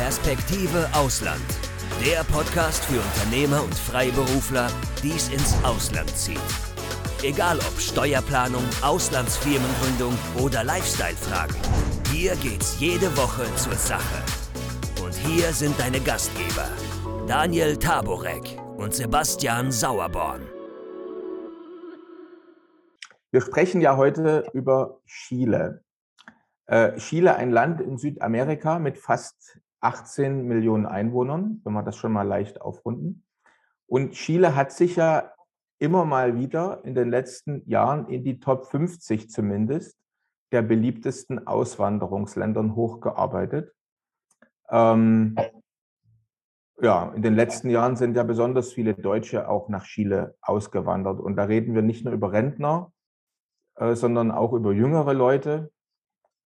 Perspektive Ausland. Der Podcast für Unternehmer und Freiberufler, die es ins Ausland zieht. Egal ob Steuerplanung, Auslandsfirmengründung oder Lifestyle-Fragen. Hier geht's jede Woche zur Sache. Und hier sind deine Gastgeber, Daniel Taborek und Sebastian Sauerborn. Wir sprechen ja heute über Chile. Äh, Chile, ein Land in Südamerika mit fast 18 Millionen Einwohnern, wenn wir das schon mal leicht aufrunden. Und Chile hat sich ja immer mal wieder in den letzten Jahren in die Top 50 zumindest der beliebtesten Auswanderungsländern hochgearbeitet. Ähm, ja, in den letzten Jahren sind ja besonders viele Deutsche auch nach Chile ausgewandert. Und da reden wir nicht nur über Rentner, äh, sondern auch über jüngere Leute,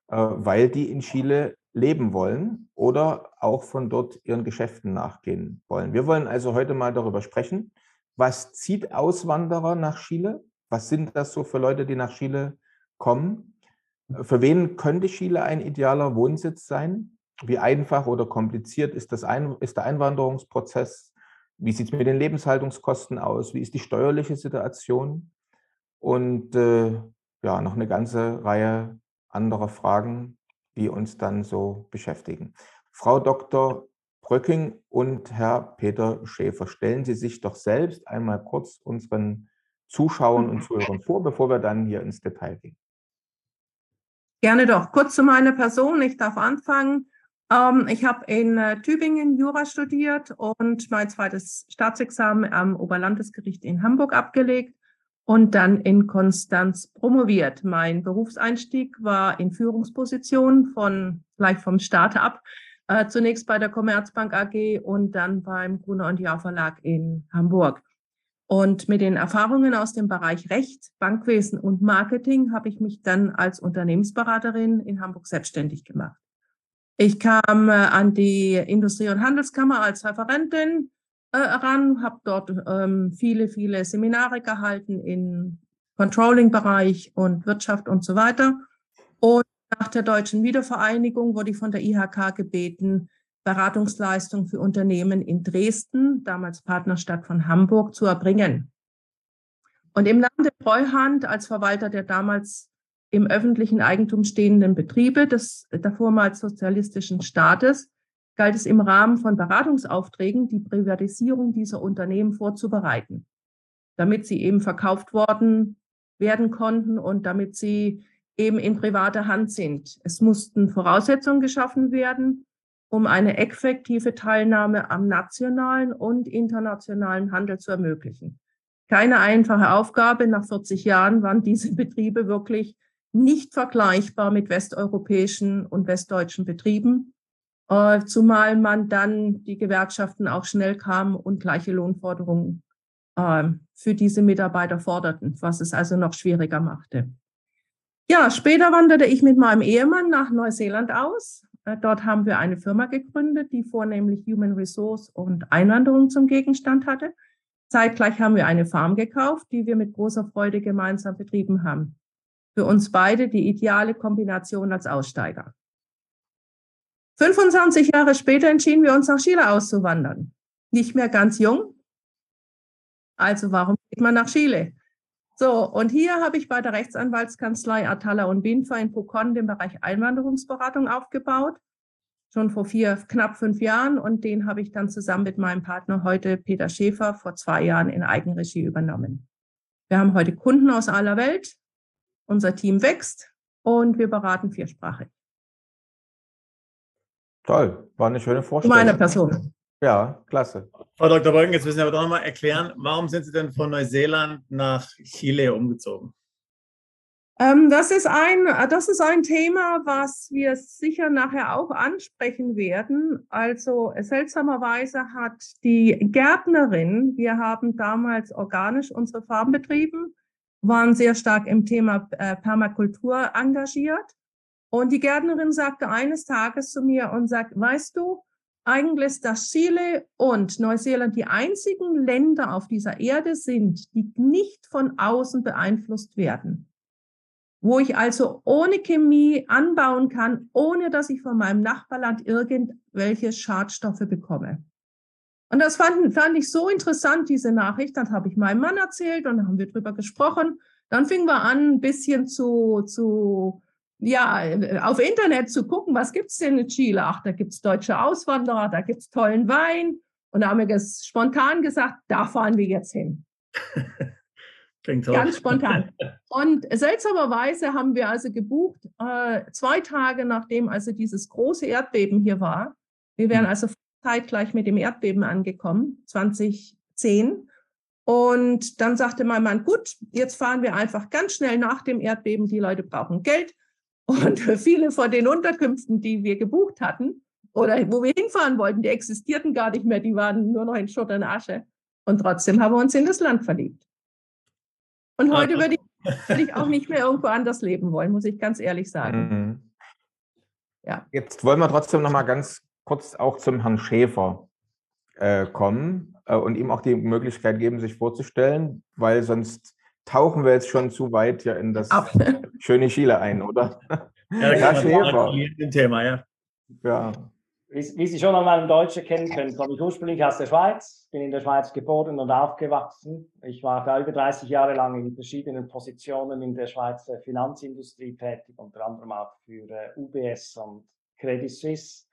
äh, weil die in Chile leben wollen oder auch von dort ihren Geschäften nachgehen wollen. Wir wollen also heute mal darüber sprechen, was zieht Auswanderer nach Chile? Was sind das so für Leute, die nach Chile kommen? Für wen könnte Chile ein idealer Wohnsitz sein? Wie einfach oder kompliziert ist, das ein, ist der Einwanderungsprozess? Wie sieht es mit den Lebenshaltungskosten aus? Wie ist die steuerliche Situation? Und äh, ja, noch eine ganze Reihe anderer Fragen, die uns dann so beschäftigen. Frau Dr. Bröcking und Herr Peter Schäfer, stellen Sie sich doch selbst einmal kurz unseren Zuschauern und Zuhörern vor, bevor wir dann hier ins Detail gehen. Gerne doch. Kurz zu meiner Person. Ich darf anfangen. Ähm, ich habe in äh, Tübingen Jura studiert und mein zweites Staatsexamen am Oberlandesgericht in Hamburg abgelegt und dann in Konstanz promoviert. Mein Berufseinstieg war in Führungspositionen von gleich vom Start ab. Äh, zunächst bei der Commerzbank AG und dann beim Gruner und Jahr Verlag in Hamburg. Und mit den Erfahrungen aus dem Bereich Recht, Bankwesen und Marketing habe ich mich dann als Unternehmensberaterin in Hamburg selbstständig gemacht. Ich kam äh, an die Industrie- und Handelskammer als Referentin, äh, ran, habe dort ähm, viele, viele Seminare gehalten im Controlling-Bereich und Wirtschaft und so weiter. Und nach der deutschen Wiedervereinigung wurde ich von der IHK gebeten, Beratungsleistung für Unternehmen in Dresden, damals Partnerstadt von Hamburg, zu erbringen. Und im Lande Treuhand als Verwalter der damals im öffentlichen Eigentum stehenden Betriebe des davormals sozialistischen Staates galt es im Rahmen von Beratungsaufträgen, die Privatisierung dieser Unternehmen vorzubereiten, damit sie eben verkauft worden werden konnten und damit sie eben in privater Hand sind. Es mussten Voraussetzungen geschaffen werden, um eine effektive Teilnahme am nationalen und internationalen Handel zu ermöglichen. Keine einfache Aufgabe. Nach 40 Jahren waren diese Betriebe wirklich nicht vergleichbar mit westeuropäischen und westdeutschen Betrieben. Äh, zumal man dann die Gewerkschaften auch schnell kamen und gleiche Lohnforderungen äh, für diese Mitarbeiter forderten, was es also noch schwieriger machte. Ja, später wanderte ich mit meinem Ehemann nach Neuseeland aus. Äh, dort haben wir eine Firma gegründet, die vornehmlich Human Resource und Einwanderung zum Gegenstand hatte. Zeitgleich haben wir eine Farm gekauft, die wir mit großer Freude gemeinsam betrieben haben. Für uns beide die ideale Kombination als Aussteiger. 25 Jahre später entschieden wir uns nach Chile auszuwandern. Nicht mehr ganz jung. Also warum geht man nach Chile? So, und hier habe ich bei der Rechtsanwaltskanzlei Atala und Winfer in Pucon den Bereich Einwanderungsberatung aufgebaut. Schon vor vier, knapp fünf Jahren. Und den habe ich dann zusammen mit meinem Partner heute, Peter Schäfer, vor zwei Jahren in Eigenregie übernommen. Wir haben heute Kunden aus aller Welt. Unser Team wächst und wir beraten viersprachig. Toll, war eine schöne Vorstellung. Meine Person. Ja, klasse. Frau Dr. Beugen, jetzt müssen Sie aber doch nochmal erklären, warum sind Sie denn von Neuseeland nach Chile umgezogen? Ähm, das, ist ein, das ist ein Thema, was wir sicher nachher auch ansprechen werden. Also seltsamerweise hat die Gärtnerin, wir haben damals organisch unsere Farben betrieben, waren sehr stark im Thema äh, Permakultur engagiert. Und die Gärtnerin sagte eines Tages zu mir und sagt, weißt du, eigentlich ist dass Chile und Neuseeland die einzigen Länder auf dieser Erde sind, die nicht von außen beeinflusst werden. wo ich also ohne Chemie anbauen kann, ohne dass ich von meinem Nachbarland irgendwelche Schadstoffe bekomme. Und das fand, fand ich so interessant, diese Nachricht. Dann habe ich meinem Mann erzählt und haben wir drüber gesprochen. Dann fingen wir an, ein bisschen zu, zu ja, auf Internet zu gucken, was gibt's denn in Chile? Ach, da gibt's deutsche Auswanderer, da gibt's tollen Wein. Und da haben wir spontan gesagt, da fahren wir jetzt hin. Klingt toll. Ganz spontan. Und seltsamerweise haben wir also gebucht, äh, zwei Tage nachdem also dieses große Erdbeben hier war. Wir wären hm. also zeitgleich mit dem Erdbeben angekommen, 2010. Und dann sagte mein Mann, gut, jetzt fahren wir einfach ganz schnell nach dem Erdbeben. Die Leute brauchen Geld. Und viele von den Unterkünften, die wir gebucht hatten oder wo wir hinfahren wollten, die existierten gar nicht mehr. Die waren nur noch in Schutt und Asche. Und trotzdem haben wir uns in das Land verliebt. Und heute würde ich, würde ich auch nicht mehr irgendwo anders leben wollen, muss ich ganz ehrlich sagen. Mhm. Ja. Jetzt wollen wir trotzdem noch mal ganz kurz auch zum Herrn Schäfer äh, kommen äh, und ihm auch die Möglichkeit geben, sich vorzustellen, weil sonst tauchen wir jetzt schon zu weit ja in das Ab. schöne Chile ein, oder? Ja, Herr Schäfer. Thema, ja. ja. Wie, wie, Sie schon an meinem Deutschen kennen können, komme ich ursprünglich aus der Schweiz, bin in der Schweiz geboren und aufgewachsen. Ich war da über 30 Jahre lang in verschiedenen Positionen in der Schweizer Finanzindustrie tätig, unter anderem auch für äh, UBS und Credit Suisse.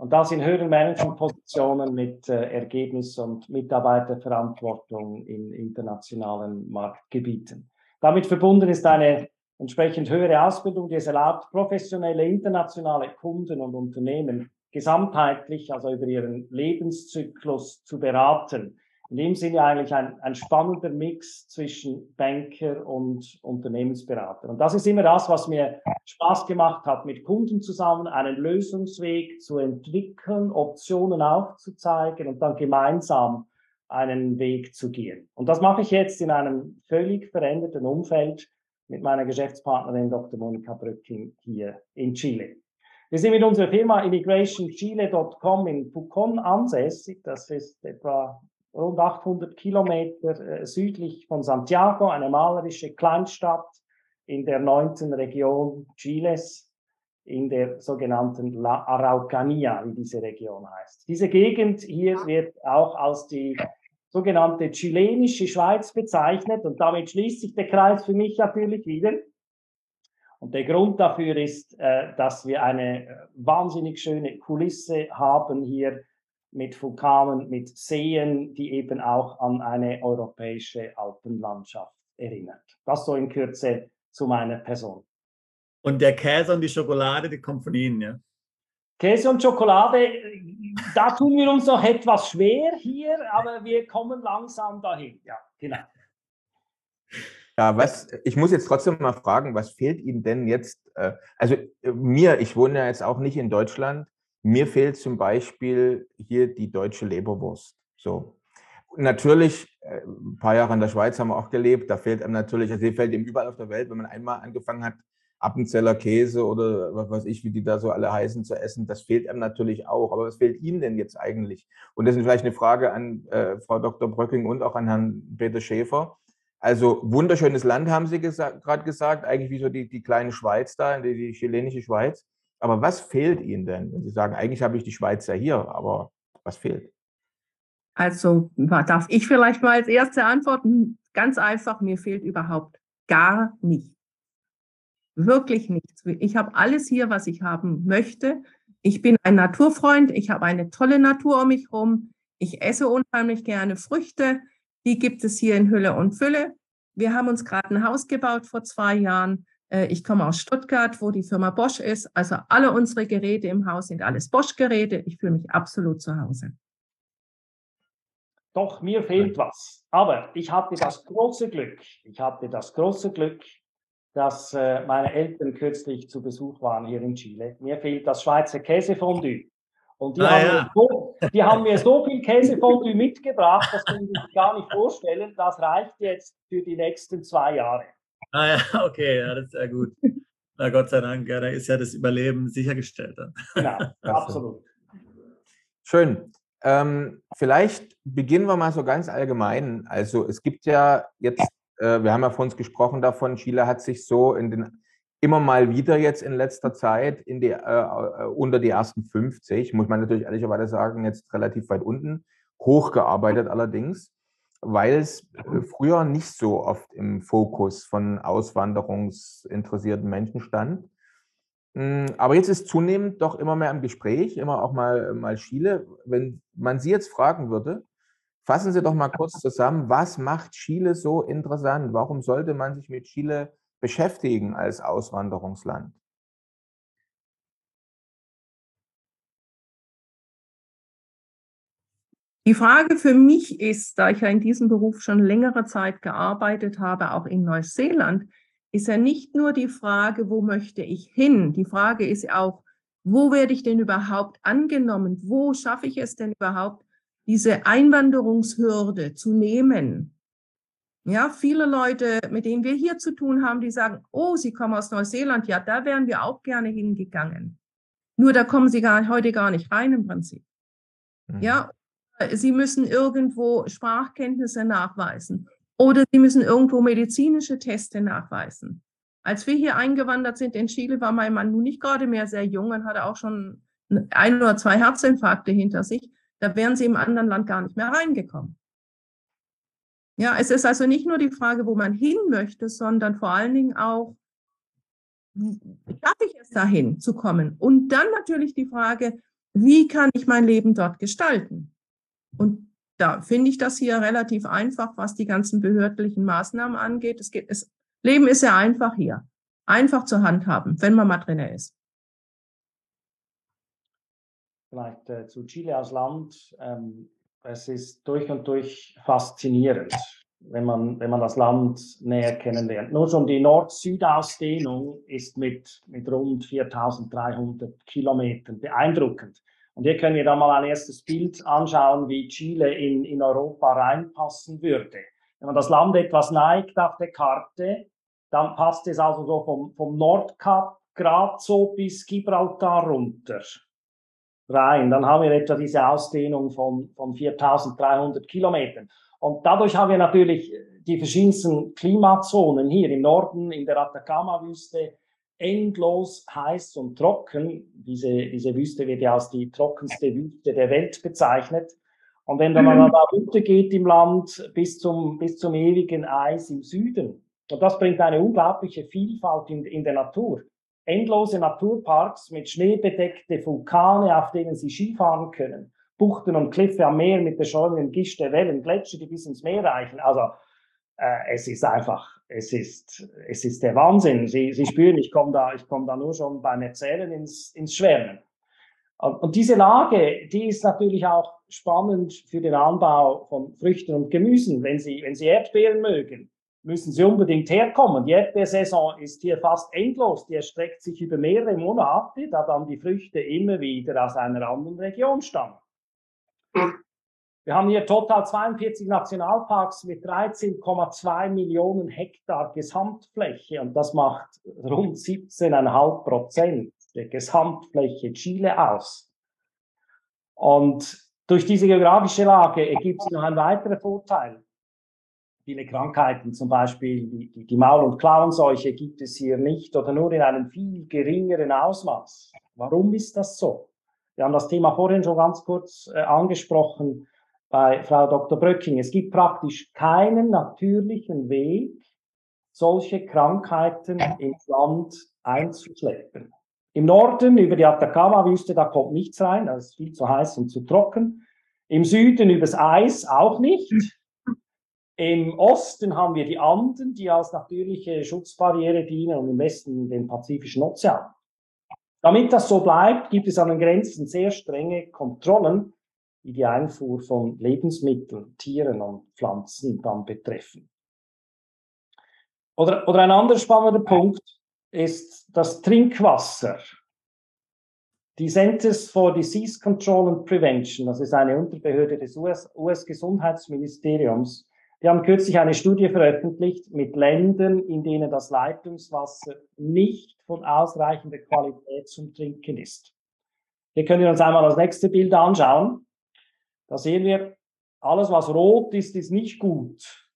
Und das in höheren Managementpositionen mit äh, Ergebnis- und Mitarbeiterverantwortung in internationalen Marktgebieten. Damit verbunden ist eine entsprechend höhere Ausbildung, die es erlaubt, professionelle internationale Kunden und Unternehmen gesamtheitlich, also über ihren Lebenszyklus zu beraten. In dem Sinne eigentlich ein, ein spannender Mix zwischen Banker und Unternehmensberater. Und das ist immer das, was mir Spaß gemacht hat, mit Kunden zusammen einen Lösungsweg zu entwickeln, Optionen aufzuzeigen und dann gemeinsam einen Weg zu gehen. Und das mache ich jetzt in einem völlig veränderten Umfeld mit meiner Geschäftspartnerin Dr. Monika Brücking hier in Chile. Wir sind mit unserer Firma immigrationchile.com in Pucón ansässig. Das ist etwa rund 800 Kilometer äh, südlich von Santiago, eine malerische Kleinstadt in der neunten Region Chiles, in der sogenannten La Araucanía, wie diese Region heißt. Diese Gegend hier wird auch als die sogenannte chilenische Schweiz bezeichnet und damit schließt sich der Kreis für mich natürlich wieder. Und der Grund dafür ist, äh, dass wir eine äh, wahnsinnig schöne Kulisse haben hier mit Vulkanen, mit Seen, die eben auch an eine europäische Alpenlandschaft erinnert. Das so in Kürze zu meiner Person. Und der Käse und die Schokolade, die kommen von Ihnen, ja? Käse und Schokolade, da tun wir uns noch etwas schwer hier, aber wir kommen langsam dahin. Ja, genau. Ja, was, ich muss jetzt trotzdem mal fragen, was fehlt Ihnen denn jetzt? Äh, also äh, mir, ich wohne ja jetzt auch nicht in Deutschland, mir fehlt zum Beispiel hier die deutsche Leberwurst. So. Natürlich, äh, ein paar Jahre in der Schweiz haben wir auch gelebt, da fehlt einem natürlich, also die fällt ihm überall auf der Welt, wenn man einmal angefangen hat, Appenzeller Käse oder was weiß ich, wie die da so alle heißen zu essen, das fehlt einem natürlich auch. Aber was fehlt Ihnen denn jetzt eigentlich? Und das ist vielleicht eine Frage an äh, Frau Dr. Bröcking und auch an Herrn Peter Schäfer. Also wunderschönes Land, haben Sie gesa gerade gesagt, eigentlich wie so die, die kleine Schweiz da, die, die chilenische Schweiz. Aber was fehlt Ihnen denn, wenn Sie sagen, eigentlich habe ich die Schweiz ja hier, aber was fehlt? Also darf ich vielleicht mal als erste antworten? Ganz einfach, mir fehlt überhaupt gar nichts. Wirklich nichts. Ich habe alles hier, was ich haben möchte. Ich bin ein Naturfreund. Ich habe eine tolle Natur um mich herum. Ich esse unheimlich gerne Früchte. Die gibt es hier in Hülle und Fülle. Wir haben uns gerade ein Haus gebaut vor zwei Jahren. Äh, ich komme aus Stuttgart, wo die Firma Bosch ist. Also alle unsere Geräte im Haus sind alles Bosch-Geräte. Ich fühle mich absolut zu Hause. Doch, mir fehlt was. Aber ich hatte das große Glück, ich hatte das große Glück, dass äh, meine Eltern kürzlich zu Besuch waren hier in Chile. Mir fehlt das Schweizer Käsefondue. Und die, ah, haben, ja. so, die haben mir so viel Käsefondue mitgebracht, das kann ich gar nicht vorstellen. Das reicht jetzt für die nächsten zwei Jahre. Ah ja, okay, ja, das ist ja gut. Na Gott sei Dank, ja, da ist ja das Überleben sichergestellt. Genau, absolut. Schön. Ähm, vielleicht beginnen wir mal so ganz allgemein. Also es gibt ja jetzt, äh, wir haben ja vor uns gesprochen davon, Chile hat sich so in den immer mal wieder jetzt in letzter Zeit in die, äh, äh unter die ersten 50, muss man natürlich ehrlicherweise sagen, jetzt relativ weit unten, hochgearbeitet allerdings, weil es äh, früher nicht so oft im Fokus von auswanderungsinteressierten Menschen stand. Hm, aber jetzt ist zunehmend doch immer mehr im Gespräch, immer auch mal, mal Chile. Wenn man Sie jetzt fragen würde, fassen Sie doch mal kurz zusammen, was macht Chile so interessant? Warum sollte man sich mit Chile beschäftigen als Auswanderungsland? Die Frage für mich ist, da ich ja in diesem Beruf schon längere Zeit gearbeitet habe, auch in Neuseeland, ist ja nicht nur die Frage, wo möchte ich hin? Die Frage ist auch, wo werde ich denn überhaupt angenommen? Wo schaffe ich es denn überhaupt, diese Einwanderungshürde zu nehmen? Ja, viele Leute, mit denen wir hier zu tun haben, die sagen, oh, sie kommen aus Neuseeland, ja, da wären wir auch gerne hingegangen. Nur da kommen sie gar, heute gar nicht rein im Prinzip. Ja, sie müssen irgendwo Sprachkenntnisse nachweisen oder sie müssen irgendwo medizinische Teste nachweisen. Als wir hier eingewandert sind in Chile, war mein Mann nun nicht gerade mehr sehr jung und hatte auch schon ein oder zwei Herzinfarkte hinter sich. Da wären sie im anderen Land gar nicht mehr reingekommen. Ja, es ist also nicht nur die Frage, wo man hin möchte, sondern vor allen Dingen auch, schaffe ich es dahin zu kommen? Und dann natürlich die Frage, wie kann ich mein Leben dort gestalten? Und da finde ich das hier relativ einfach, was die ganzen behördlichen Maßnahmen angeht. Es geht, es, Leben ist ja einfach hier. Einfach zur Hand haben, wenn man mal drin ist. Vielleicht äh, zu Chile als Land. Ähm, es ist durch und durch faszinierend, wenn man, wenn man das Land näher kennenlernt. Nur schon die Nord-Süd-Ausdehnung ist mit, mit rund 4300 Kilometern beeindruckend. Und hier können wir da mal ein erstes Bild anschauen, wie Chile in, in Europa reinpassen würde. Wenn man das Land etwas neigt auf der Karte, dann passt es also so vom, vom Nordkap gerade so bis Gibraltar runter rein. Dann haben wir etwa diese Ausdehnung von, von 4300 Kilometern. Und dadurch haben wir natürlich die verschiedensten Klimazonen hier im Norden, in der Atacama-Wüste, endlos heiß und trocken. Diese, diese Wüste wird ja als die trockenste Wüste der Welt bezeichnet. Und wenn dann man da runtergeht im Land bis zum, bis zum ewigen Eis im Süden, und das bringt eine unglaubliche Vielfalt in, in der Natur. Endlose Naturparks mit schneebedeckte Vulkane, auf denen Sie Skifahren können. Buchten und Kliffe am Meer mit beschäumenden Gischt der Wellen, Gletscher, die bis ins Meer reichen. Also äh, es ist einfach, es ist, es ist der Wahnsinn. Sie, Sie spüren, ich komme da, ich da nur schon beim Erzählen ins, ins Schwärmen. Und, und diese Lage, die ist natürlich auch spannend für den Anbau von Früchten und Gemüsen. Wenn Sie, wenn Sie Erdbeeren mögen, müssen Sie unbedingt herkommen. Die Erdbeersaison ist hier fast endlos. Die erstreckt sich über mehrere Monate, da dann die Früchte immer wieder aus einer anderen Region stammen. Wir haben hier total 42 Nationalparks mit 13,2 Millionen Hektar Gesamtfläche und das macht rund 17,5 Prozent der Gesamtfläche Chile aus. Und durch diese geografische Lage ergibt sich noch ein weiterer Vorteil. Viele Krankheiten, zum Beispiel die, die, Maul- und Klauenseuche, gibt es hier nicht oder nur in einem viel geringeren Ausmaß. Warum ist das so? Wir haben das Thema vorhin schon ganz kurz äh, angesprochen bei Frau Dr. Bröcking. Es gibt praktisch keinen natürlichen Weg, solche Krankheiten ins Land einzuschleppen. Im Norden über die Atacama-Wüste, da kommt nichts rein, das ist viel zu heiß und zu trocken. Im Süden übers Eis auch nicht. Im Osten haben wir die Anden, die als natürliche Schutzbarriere dienen und im Westen den Pazifischen Ozean. Damit das so bleibt, gibt es an den Grenzen sehr strenge Kontrollen, die die Einfuhr von Lebensmitteln, Tieren und Pflanzen dann betreffen. Oder, oder ein anderer spannender Punkt ist das Trinkwasser. Die Centers for Disease Control and Prevention, das ist eine Unterbehörde des US-Gesundheitsministeriums, die haben kürzlich eine Studie veröffentlicht mit Ländern, in denen das Leitungswasser nicht von ausreichender Qualität zum Trinken ist. Hier können wir uns einmal das nächste Bild anschauen. Da sehen wir, alles was rot ist, ist nicht gut.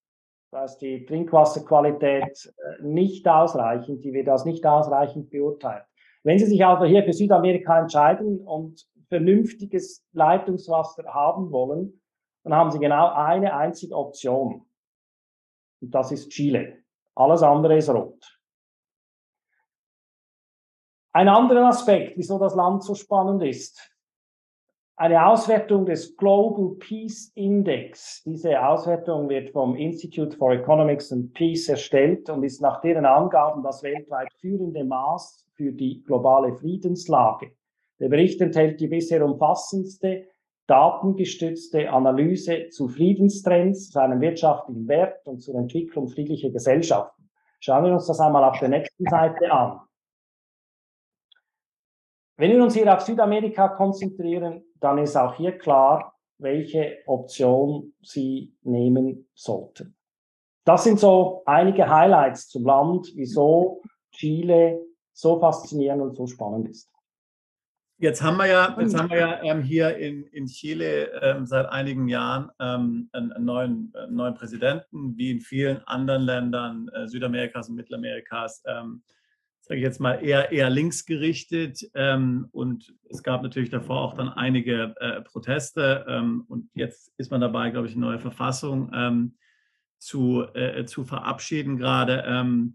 Da ist die Trinkwasserqualität äh, nicht ausreichend, die wird als nicht ausreichend beurteilt. Wenn Sie sich also hier für Südamerika entscheiden und vernünftiges Leitungswasser haben wollen, dann haben Sie genau eine einzige Option. Und das ist Chile. Alles andere ist rot. Ein anderer Aspekt, wieso das Land so spannend ist, eine Auswertung des Global Peace Index. Diese Auswertung wird vom Institute for Economics and Peace erstellt und ist nach deren Angaben das weltweit führende Maß für die globale Friedenslage. Der Bericht enthält die bisher umfassendste datengestützte Analyse zu Friedenstrends, zu einem wirtschaftlichen Wert und zur Entwicklung friedlicher Gesellschaften. Schauen wir uns das einmal auf der nächsten Seite an. Wenn wir uns hier auf Südamerika konzentrieren, dann ist auch hier klar, welche Option Sie nehmen sollten. Das sind so einige Highlights zum Land, wieso Chile so faszinierend und so spannend ist. Jetzt haben wir ja, jetzt haben wir ja ähm, hier in, in Chile ähm, seit einigen Jahren ähm, einen, einen, neuen, einen, neuen, Präsidenten, wie in vielen anderen Ländern äh, Südamerikas und Mittelamerikas, ähm, sage ich jetzt mal, eher, eher links gerichtet. Ähm, und es gab natürlich davor auch dann einige äh, Proteste. Ähm, und jetzt ist man dabei, glaube ich, eine neue Verfassung zu, äh, zu verabschieden gerade.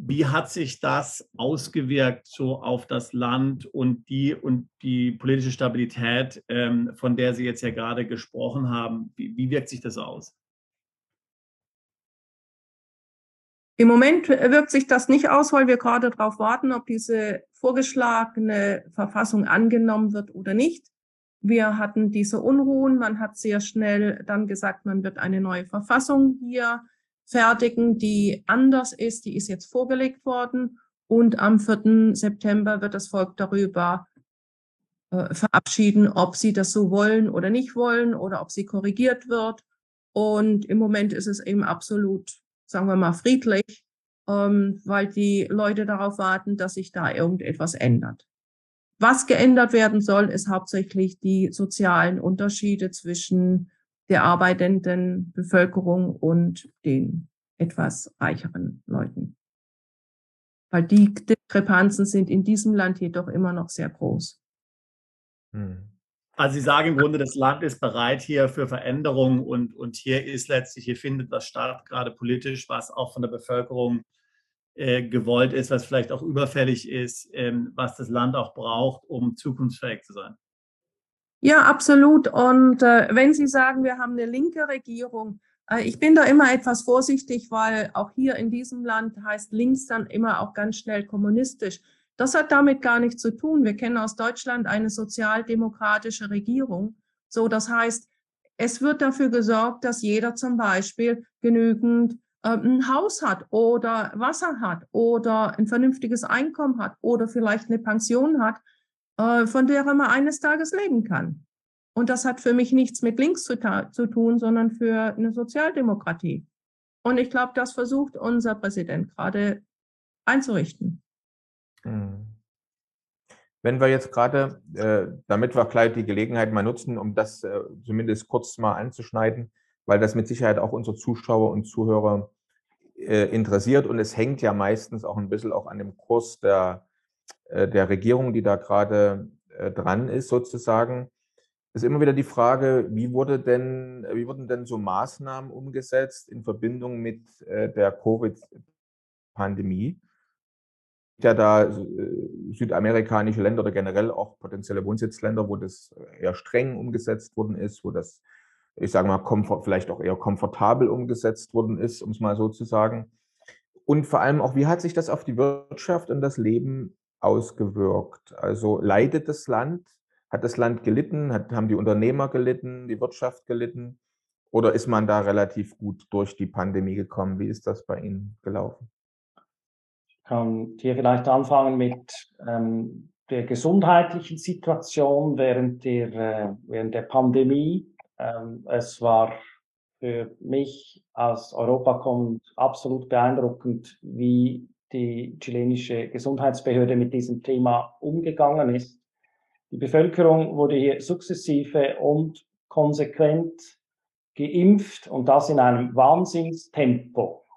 Wie hat sich das ausgewirkt so auf das Land und die und die politische Stabilität, ähm, von der Sie jetzt ja gerade gesprochen haben? Wie, wie wirkt sich das aus? Im Moment wirkt sich das nicht aus, weil wir gerade darauf warten, ob diese vorgeschlagene Verfassung angenommen wird oder nicht. Wir hatten diese Unruhen. Man hat sehr schnell dann gesagt, man wird eine neue Verfassung hier fertigen, die anders ist. Die ist jetzt vorgelegt worden. Und am 4. September wird das Volk darüber äh, verabschieden, ob sie das so wollen oder nicht wollen oder ob sie korrigiert wird. Und im Moment ist es eben absolut, sagen wir mal, friedlich, ähm, weil die Leute darauf warten, dass sich da irgendetwas ändert. Was geändert werden soll, ist hauptsächlich die sozialen Unterschiede zwischen der arbeitenden Bevölkerung und den etwas reicheren Leuten. Weil die Diskrepanzen sind in diesem Land jedoch immer noch sehr groß. Hm. Also Sie sagen im Grunde, das Land ist bereit hier für Veränderungen und, und hier ist letztlich, hier findet das statt, gerade politisch, was auch von der Bevölkerung äh, gewollt ist, was vielleicht auch überfällig ist, ähm, was das Land auch braucht, um zukunftsfähig zu sein. Ja, absolut. Und äh, wenn Sie sagen, wir haben eine linke Regierung, äh, ich bin da immer etwas vorsichtig, weil auch hier in diesem Land heißt links dann immer auch ganz schnell kommunistisch. Das hat damit gar nichts zu tun. Wir kennen aus Deutschland eine sozialdemokratische Regierung. So, das heißt, es wird dafür gesorgt, dass jeder zum Beispiel genügend äh, ein Haus hat oder Wasser hat oder ein vernünftiges Einkommen hat oder vielleicht eine Pension hat äh, von der man eines Tages leben kann. Und das hat für mich nichts mit links zu, zu tun, sondern für eine Sozialdemokratie. Und ich glaube, das versucht unser Präsident gerade einzurichten. Hm. Wenn wir jetzt gerade, äh, damit wir gleich die Gelegenheit mal nutzen, um das äh, zumindest kurz mal anzuschneiden, weil das mit Sicherheit auch unsere Zuschauer und Zuhörer äh, interessiert und es hängt ja meistens auch ein bisschen auch an dem Kurs der der Regierung, die da gerade dran ist, sozusagen, ist immer wieder die Frage, wie, wurde denn, wie wurden denn so Maßnahmen umgesetzt in Verbindung mit der Covid-Pandemie? Ja, da südamerikanische Länder oder generell auch potenzielle Wohnsitzländer, wo das eher streng umgesetzt worden ist, wo das, ich sage mal, vielleicht auch eher komfortabel umgesetzt worden ist, um es mal so zu sagen. Und vor allem auch, wie hat sich das auf die Wirtschaft und das Leben ausgewirkt? Also leidet das Land? Hat das Land gelitten? Hat, haben die Unternehmer gelitten, die Wirtschaft gelitten? Oder ist man da relativ gut durch die Pandemie gekommen? Wie ist das bei Ihnen gelaufen? Kann hier vielleicht anfangen mit ähm, der gesundheitlichen Situation während der, äh, während der Pandemie. Ähm, es war für mich aus Europa kommend absolut beeindruckend, wie die chilenische Gesundheitsbehörde mit diesem Thema umgegangen ist. Die Bevölkerung wurde hier sukzessive und konsequent geimpft und das in einem Wahnsinnstempo.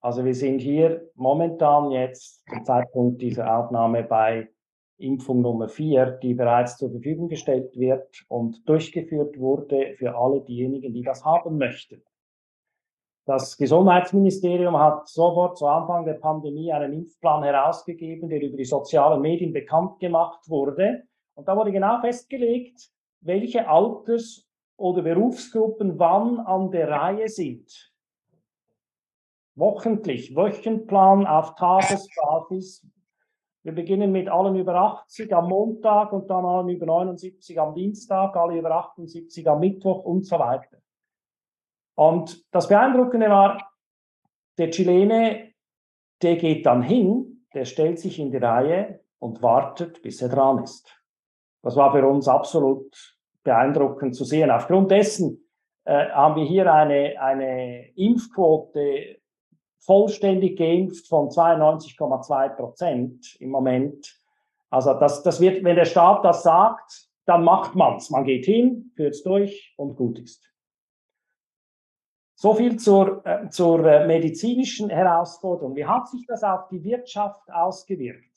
Also wir sind hier momentan jetzt zum Zeitpunkt dieser Aufnahme bei Impfung Nummer 4, die bereits zur Verfügung gestellt wird und durchgeführt wurde für alle diejenigen, die das haben möchten. Das Gesundheitsministerium hat sofort zu Anfang der Pandemie einen Impfplan herausgegeben, der über die sozialen Medien bekannt gemacht wurde. Und da wurde genau festgelegt, welche Alters- oder Berufsgruppen wann an der Reihe sind. Wochentlich, Wochenplan auf Tagesbasis. Wir beginnen mit allen über 80 am Montag und dann allen über 79 am Dienstag, alle über 78 am Mittwoch und so weiter. Und das Beeindruckende war, der Chilene, der geht dann hin, der stellt sich in die Reihe und wartet, bis er dran ist. Das war für uns absolut beeindruckend zu sehen. Aufgrund dessen äh, haben wir hier eine, eine Impfquote vollständig geimpft von 92,2 Prozent im Moment. Also das, das wird, wenn der Staat das sagt, dann macht man's. Man geht hin, führt es durch und gut ist. So viel zur, äh, zur äh, medizinischen Herausforderung. Wie hat sich das auf die Wirtschaft ausgewirkt?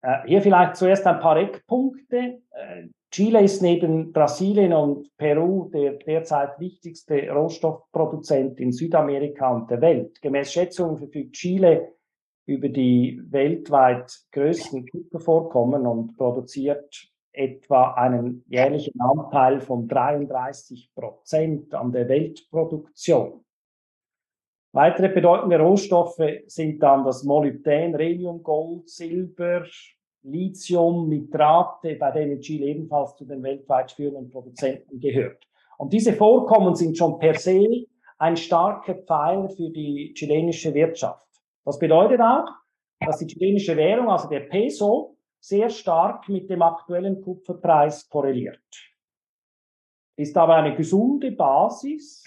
Äh, hier vielleicht zuerst ein paar Eckpunkte. Äh, Chile ist neben Brasilien und Peru der derzeit wichtigste Rohstoffproduzent in Südamerika und der Welt. Gemäß Schätzungen verfügt Chile über die weltweit größten Kupfervorkommen und produziert etwa einen jährlichen Anteil von 33 Prozent an der Weltproduktion. Weitere bedeutende Rohstoffe sind dann das Molybdän, Rhenium, Gold, Silber, Lithium, Nitrate, bei denen Chile ebenfalls zu den weltweit führenden Produzenten gehört. Und diese Vorkommen sind schon per se ein starker Pfeiler für die chilenische Wirtschaft. Das bedeutet auch, dass die chilenische Währung, also der Peso, sehr stark mit dem aktuellen Kupferpreis korreliert. Ist aber eine gesunde Basis,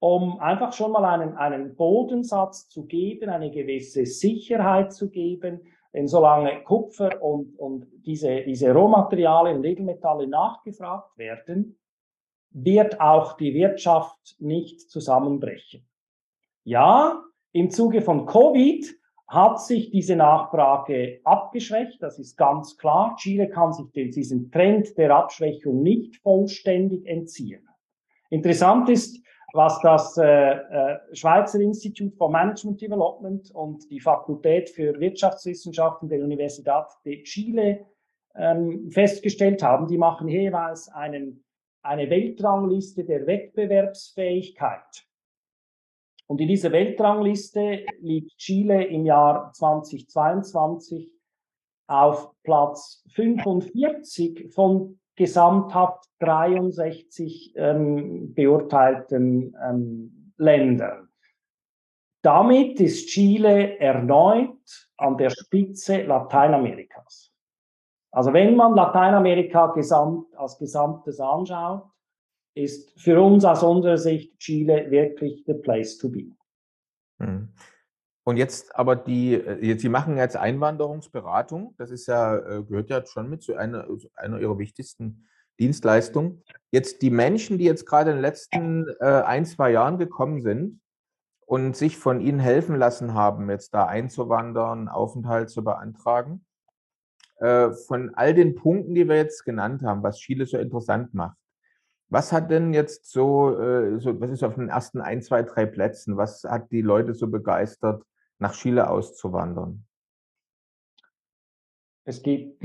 um einfach schon mal einen, einen Bodensatz zu geben, eine gewisse Sicherheit zu geben. Denn solange Kupfer und, und diese, diese Rohmaterialien Edelmetalle nachgefragt werden, wird auch die Wirtschaft nicht zusammenbrechen. Ja, im Zuge von Covid hat sich diese Nachfrage abgeschwächt. Das ist ganz klar. Chile kann sich diesem Trend der Abschwächung nicht vollständig entziehen. Interessant ist, was das äh, äh, Schweizer Institut for Management Development und die Fakultät für Wirtschaftswissenschaften der Universität de Chile ähm, festgestellt haben. Die machen jeweils einen, eine Weltrangliste der Wettbewerbsfähigkeit. Und in dieser Weltrangliste liegt Chile im Jahr 2022 auf Platz 45 von gesamthaft 63 ähm, beurteilten ähm, Ländern. Damit ist Chile erneut an der Spitze Lateinamerikas. Also wenn man Lateinamerika gesamt, als Gesamtes anschaut, ist für uns aus unserer Sicht Chile wirklich the place to be. Hm. Und jetzt aber die, äh, jetzt, Sie machen jetzt Einwanderungsberatung, das ist ja, äh, gehört ja schon mit zu einer, einer Ihrer wichtigsten Dienstleistungen. Jetzt die Menschen, die jetzt gerade in den letzten äh, ein, zwei Jahren gekommen sind und sich von Ihnen helfen lassen haben, jetzt da einzuwandern, Aufenthalt zu beantragen, äh, von all den Punkten, die wir jetzt genannt haben, was Chile so interessant macht, was hat denn jetzt so, äh, so, was ist auf den ersten ein, zwei, drei Plätzen? Was hat die Leute so begeistert, nach Chile auszuwandern? Es gibt.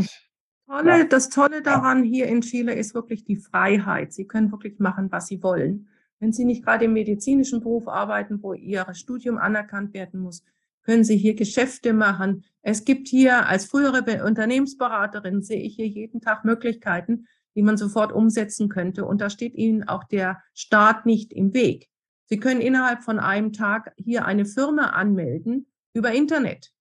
Tolle, ja. Das Tolle daran hier in Chile ist wirklich die Freiheit. Sie können wirklich machen, was Sie wollen. Wenn Sie nicht gerade im medizinischen Beruf arbeiten, wo Ihr Studium anerkannt werden muss, können Sie hier Geschäfte machen. Es gibt hier als frühere Unternehmensberaterin sehe ich hier jeden Tag Möglichkeiten, die man sofort umsetzen könnte. Und da steht Ihnen auch der Staat nicht im Weg. Sie können innerhalb von einem Tag hier eine Firma anmelden über Internet.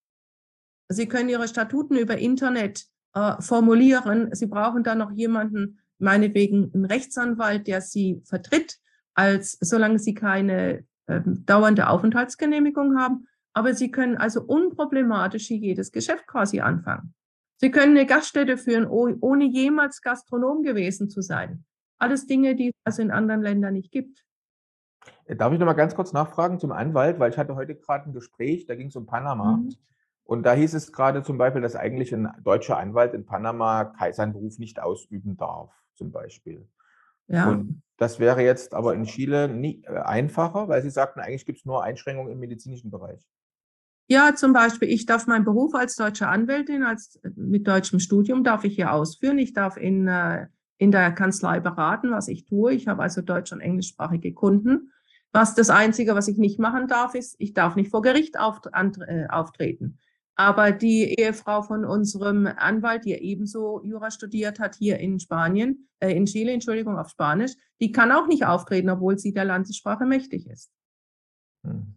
Sie können Ihre Statuten über Internet äh, formulieren. Sie brauchen dann noch jemanden, meinetwegen einen Rechtsanwalt, der Sie vertritt, als solange Sie keine äh, dauernde Aufenthaltsgenehmigung haben. Aber Sie können also unproblematisch jedes Geschäft quasi anfangen. Sie können eine Gaststätte führen, ohne jemals Gastronom gewesen zu sein. Alles Dinge, die es in anderen Ländern nicht gibt. Darf ich noch mal ganz kurz nachfragen zum Anwalt, weil ich hatte heute gerade ein Gespräch, da ging es um Panama. Mhm. Und da hieß es gerade zum Beispiel, dass eigentlich ein deutscher Anwalt in Panama seinen Beruf nicht ausüben darf, zum Beispiel. Ja. Und das wäre jetzt aber in Chile nie, äh, einfacher, weil Sie sagten, eigentlich gibt es nur Einschränkungen im medizinischen Bereich. Ja, zum Beispiel, ich darf meinen Beruf als deutsche Anwältin, als mit deutschem Studium, darf ich hier ausführen. Ich darf in, äh, in der Kanzlei beraten, was ich tue. Ich habe also deutsch- und englischsprachige Kunden. Was das Einzige, was ich nicht machen darf, ist, ich darf nicht vor Gericht äh, auftreten. Aber die Ehefrau von unserem Anwalt, die ebenso Jura studiert hat hier in Spanien, äh, in Chile, Entschuldigung, auf Spanisch, die kann auch nicht auftreten, obwohl sie der Landessprache mächtig ist. Hm.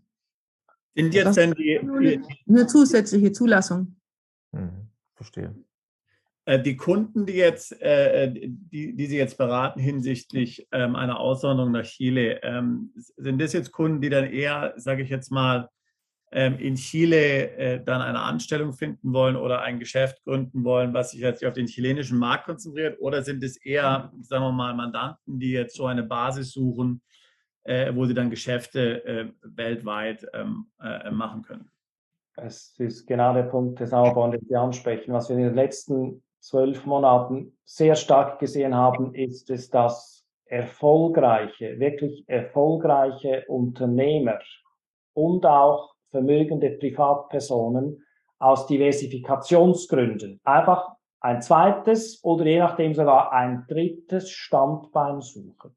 Sind jetzt denn die, die, eine zusätzliche Zulassung? Hm, verstehe. Äh, die Kunden, die jetzt, äh, die, die Sie jetzt beraten hinsichtlich ähm, einer Aussonderung nach Chile, ähm, sind das jetzt Kunden, die dann eher, sage ich jetzt mal, ähm, in Chile äh, dann eine Anstellung finden wollen oder ein Geschäft gründen wollen, was sich jetzt auf den chilenischen Markt konzentriert? Oder sind es eher, sagen wir mal, Mandanten, die jetzt so eine Basis suchen, äh, wo sie dann Geschäfte äh, weltweit machen können? Es ist genau der Punkt des Aufbaus, den Sie ansprechen. Was wir in den letzten zwölf Monaten sehr stark gesehen haben, ist es, dass erfolgreiche, wirklich erfolgreiche Unternehmer und auch vermögende Privatpersonen aus Diversifikationsgründen einfach ein zweites oder je nachdem sogar ein drittes Standbein suchen.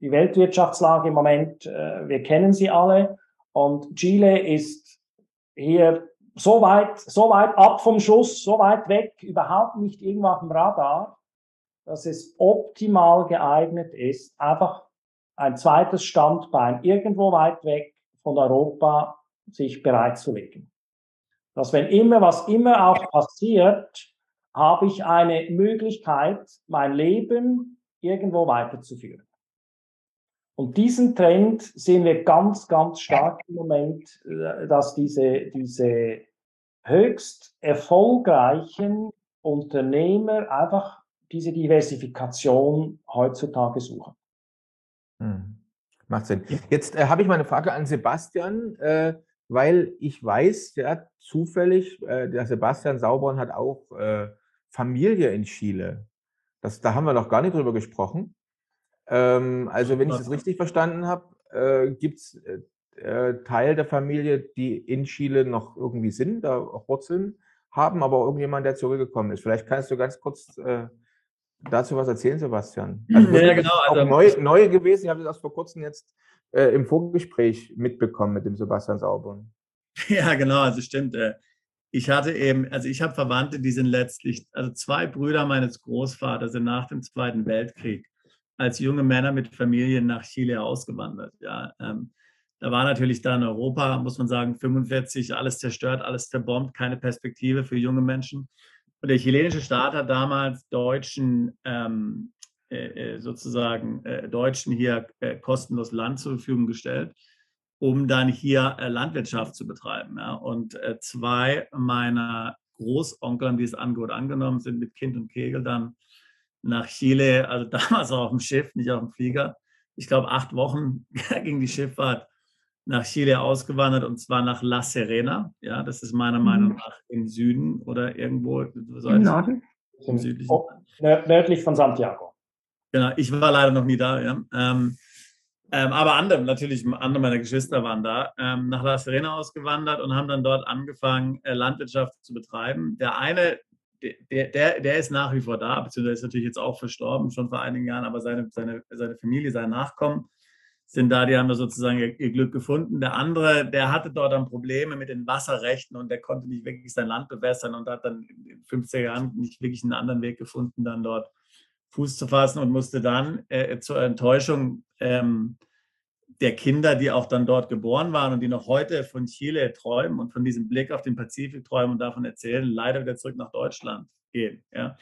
Die Weltwirtschaftslage im Moment, äh, wir kennen sie alle und Chile ist hier so weit, so weit ab vom Schuss, so weit weg, überhaupt nicht irgendwo auf dem Radar, dass es optimal geeignet ist, einfach ein zweites Standbein irgendwo weit weg von Europa sich bereitzulegen. Dass wenn immer, was immer auch passiert, habe ich eine Möglichkeit, mein Leben irgendwo weiterzuführen. Und diesen Trend sehen wir ganz, ganz stark im Moment, äh, dass diese, diese höchst erfolgreichen Unternehmer einfach diese Diversifikation heutzutage suchen. Hm. Macht Sinn. Jetzt äh, habe ich mal eine Frage an Sebastian, äh, weil ich weiß, der zufällig, äh, der Sebastian Sauborn hat auch äh, Familie in Chile. Das, da haben wir noch gar nicht drüber gesprochen. Ähm, also, wenn ich das richtig verstanden habe, äh, gibt es äh, Teil der Familie, die in Chile noch irgendwie sind, da auch Wurzeln haben, aber irgendjemand, der zurückgekommen ist. Vielleicht kannst du ganz kurz dazu was erzählen, Sebastian? Also ja, genau. Also, auch neu, neu gewesen. Ich habe das vor kurzem jetzt äh, im Vorgespräch mitbekommen mit dem Sebastian Sauborn. Ja, genau. Also stimmt. Äh, ich hatte eben, also ich habe Verwandte, die sind letztlich, also zwei Brüder meines Großvaters sind nach dem Zweiten Weltkrieg als junge Männer mit Familien nach Chile ausgewandert. Ja, ähm, da war natürlich da in Europa, muss man sagen, 45, alles zerstört, alles zerbombt, keine Perspektive für junge Menschen. Und der chilenische Staat hat damals Deutschen ähm, äh, äh, sozusagen äh, Deutschen hier äh, kostenlos Land zur Verfügung gestellt, um dann hier äh, Landwirtschaft zu betreiben. Ja. Und äh, zwei meiner Großonkel haben dieses Angebot angenommen, sind mit Kind und Kegel dann nach Chile, also damals auch auf dem Schiff, nicht auf dem Flieger. Ich glaube, acht Wochen ging die Schifffahrt nach Chile ausgewandert und zwar nach La Serena. Ja, das ist meiner mhm. Meinung nach im Süden oder irgendwo. Im Norden? Im südlichen. Oh, nördlich von Santiago. Genau, ich war leider noch nie da. Ja. Ähm, ähm, aber andere, natürlich, andere meiner Geschwister waren da, ähm, nach La Serena ausgewandert und haben dann dort angefangen, äh, Landwirtschaft zu betreiben. Der eine, der, der, der ist nach wie vor da, beziehungsweise ist natürlich jetzt auch verstorben, schon vor einigen Jahren, aber seine, seine, seine Familie, sein Nachkommen sind da, die haben da sozusagen ihr, ihr, Glück gefunden. Der andere, der hatte dort dann Probleme mit den Wasserrechten und der konnte nicht wirklich sein Land bewässern und hat dann in 50er Jahren nicht wirklich einen anderen Weg gefunden, dann dort Fuß zu fassen und musste dann äh, zur Enttäuschung ähm, der Kinder, die auch dann dort geboren waren und die noch heute von Chile träumen und von diesem Blick auf den Pazifik träumen und davon erzählen, leider wieder zurück nach Deutschland gehen. Ja.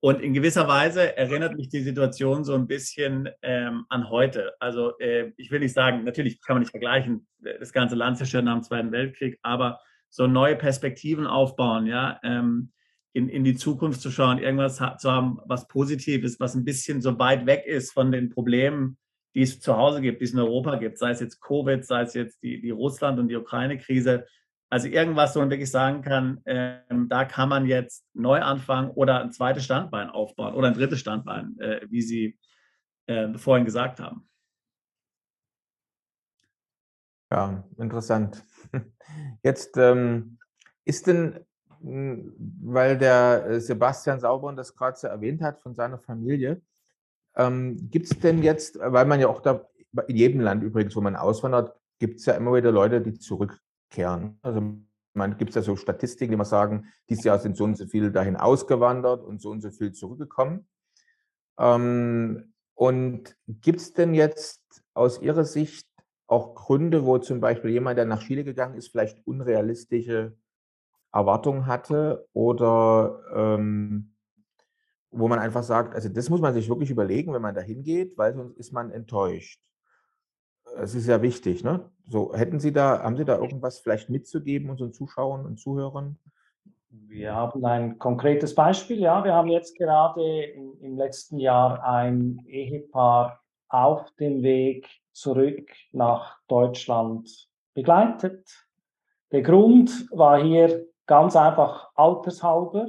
Und in gewisser Weise erinnert mich die Situation so ein bisschen ähm, an heute. Also äh, ich will nicht sagen, natürlich kann man nicht vergleichen, das ganze Land zerstört nach dem Zweiten Weltkrieg, aber so neue Perspektiven aufbauen, ja. Ähm, in, in die Zukunft zu schauen, irgendwas zu haben, was Positives, was ein bisschen so weit weg ist von den Problemen, die es zu Hause gibt, die es in Europa gibt, sei es jetzt Covid, sei es jetzt die, die Russland- und die Ukraine-Krise. Also irgendwas, wo man wirklich sagen kann, ähm, da kann man jetzt neu anfangen oder ein zweites Standbein aufbauen oder ein drittes Standbein, äh, wie Sie äh, vorhin gesagt haben. Ja, interessant. Jetzt ähm, ist denn, hm, weil der äh, Sebastian Sauber das gerade so erwähnt hat von seiner Familie, ähm, gibt es denn jetzt, weil man ja auch da, in jedem Land übrigens, wo man auswandert, gibt es ja immer wieder Leute, die zurückkehren. Also man gibt es ja so Statistiken, die man sagen, dieses Jahr sind so und so viele dahin ausgewandert und so und so viel zurückgekommen. Ähm, und gibt es denn jetzt aus Ihrer Sicht auch Gründe, wo zum Beispiel jemand, der nach Chile gegangen ist, vielleicht unrealistische Erwartungen hatte oder ähm, wo man einfach sagt, also das muss man sich wirklich überlegen, wenn man da hingeht, weil sonst ist man enttäuscht. Es ist ja wichtig, ne? So, hätten Sie da, haben Sie da irgendwas vielleicht mitzugeben unseren Zuschauern und Zuhörern? Wir haben ein konkretes Beispiel, ja. Wir haben jetzt gerade im, im letzten Jahr ein Ehepaar auf dem Weg zurück nach Deutschland begleitet. Der Grund war hier ganz einfach altershalber.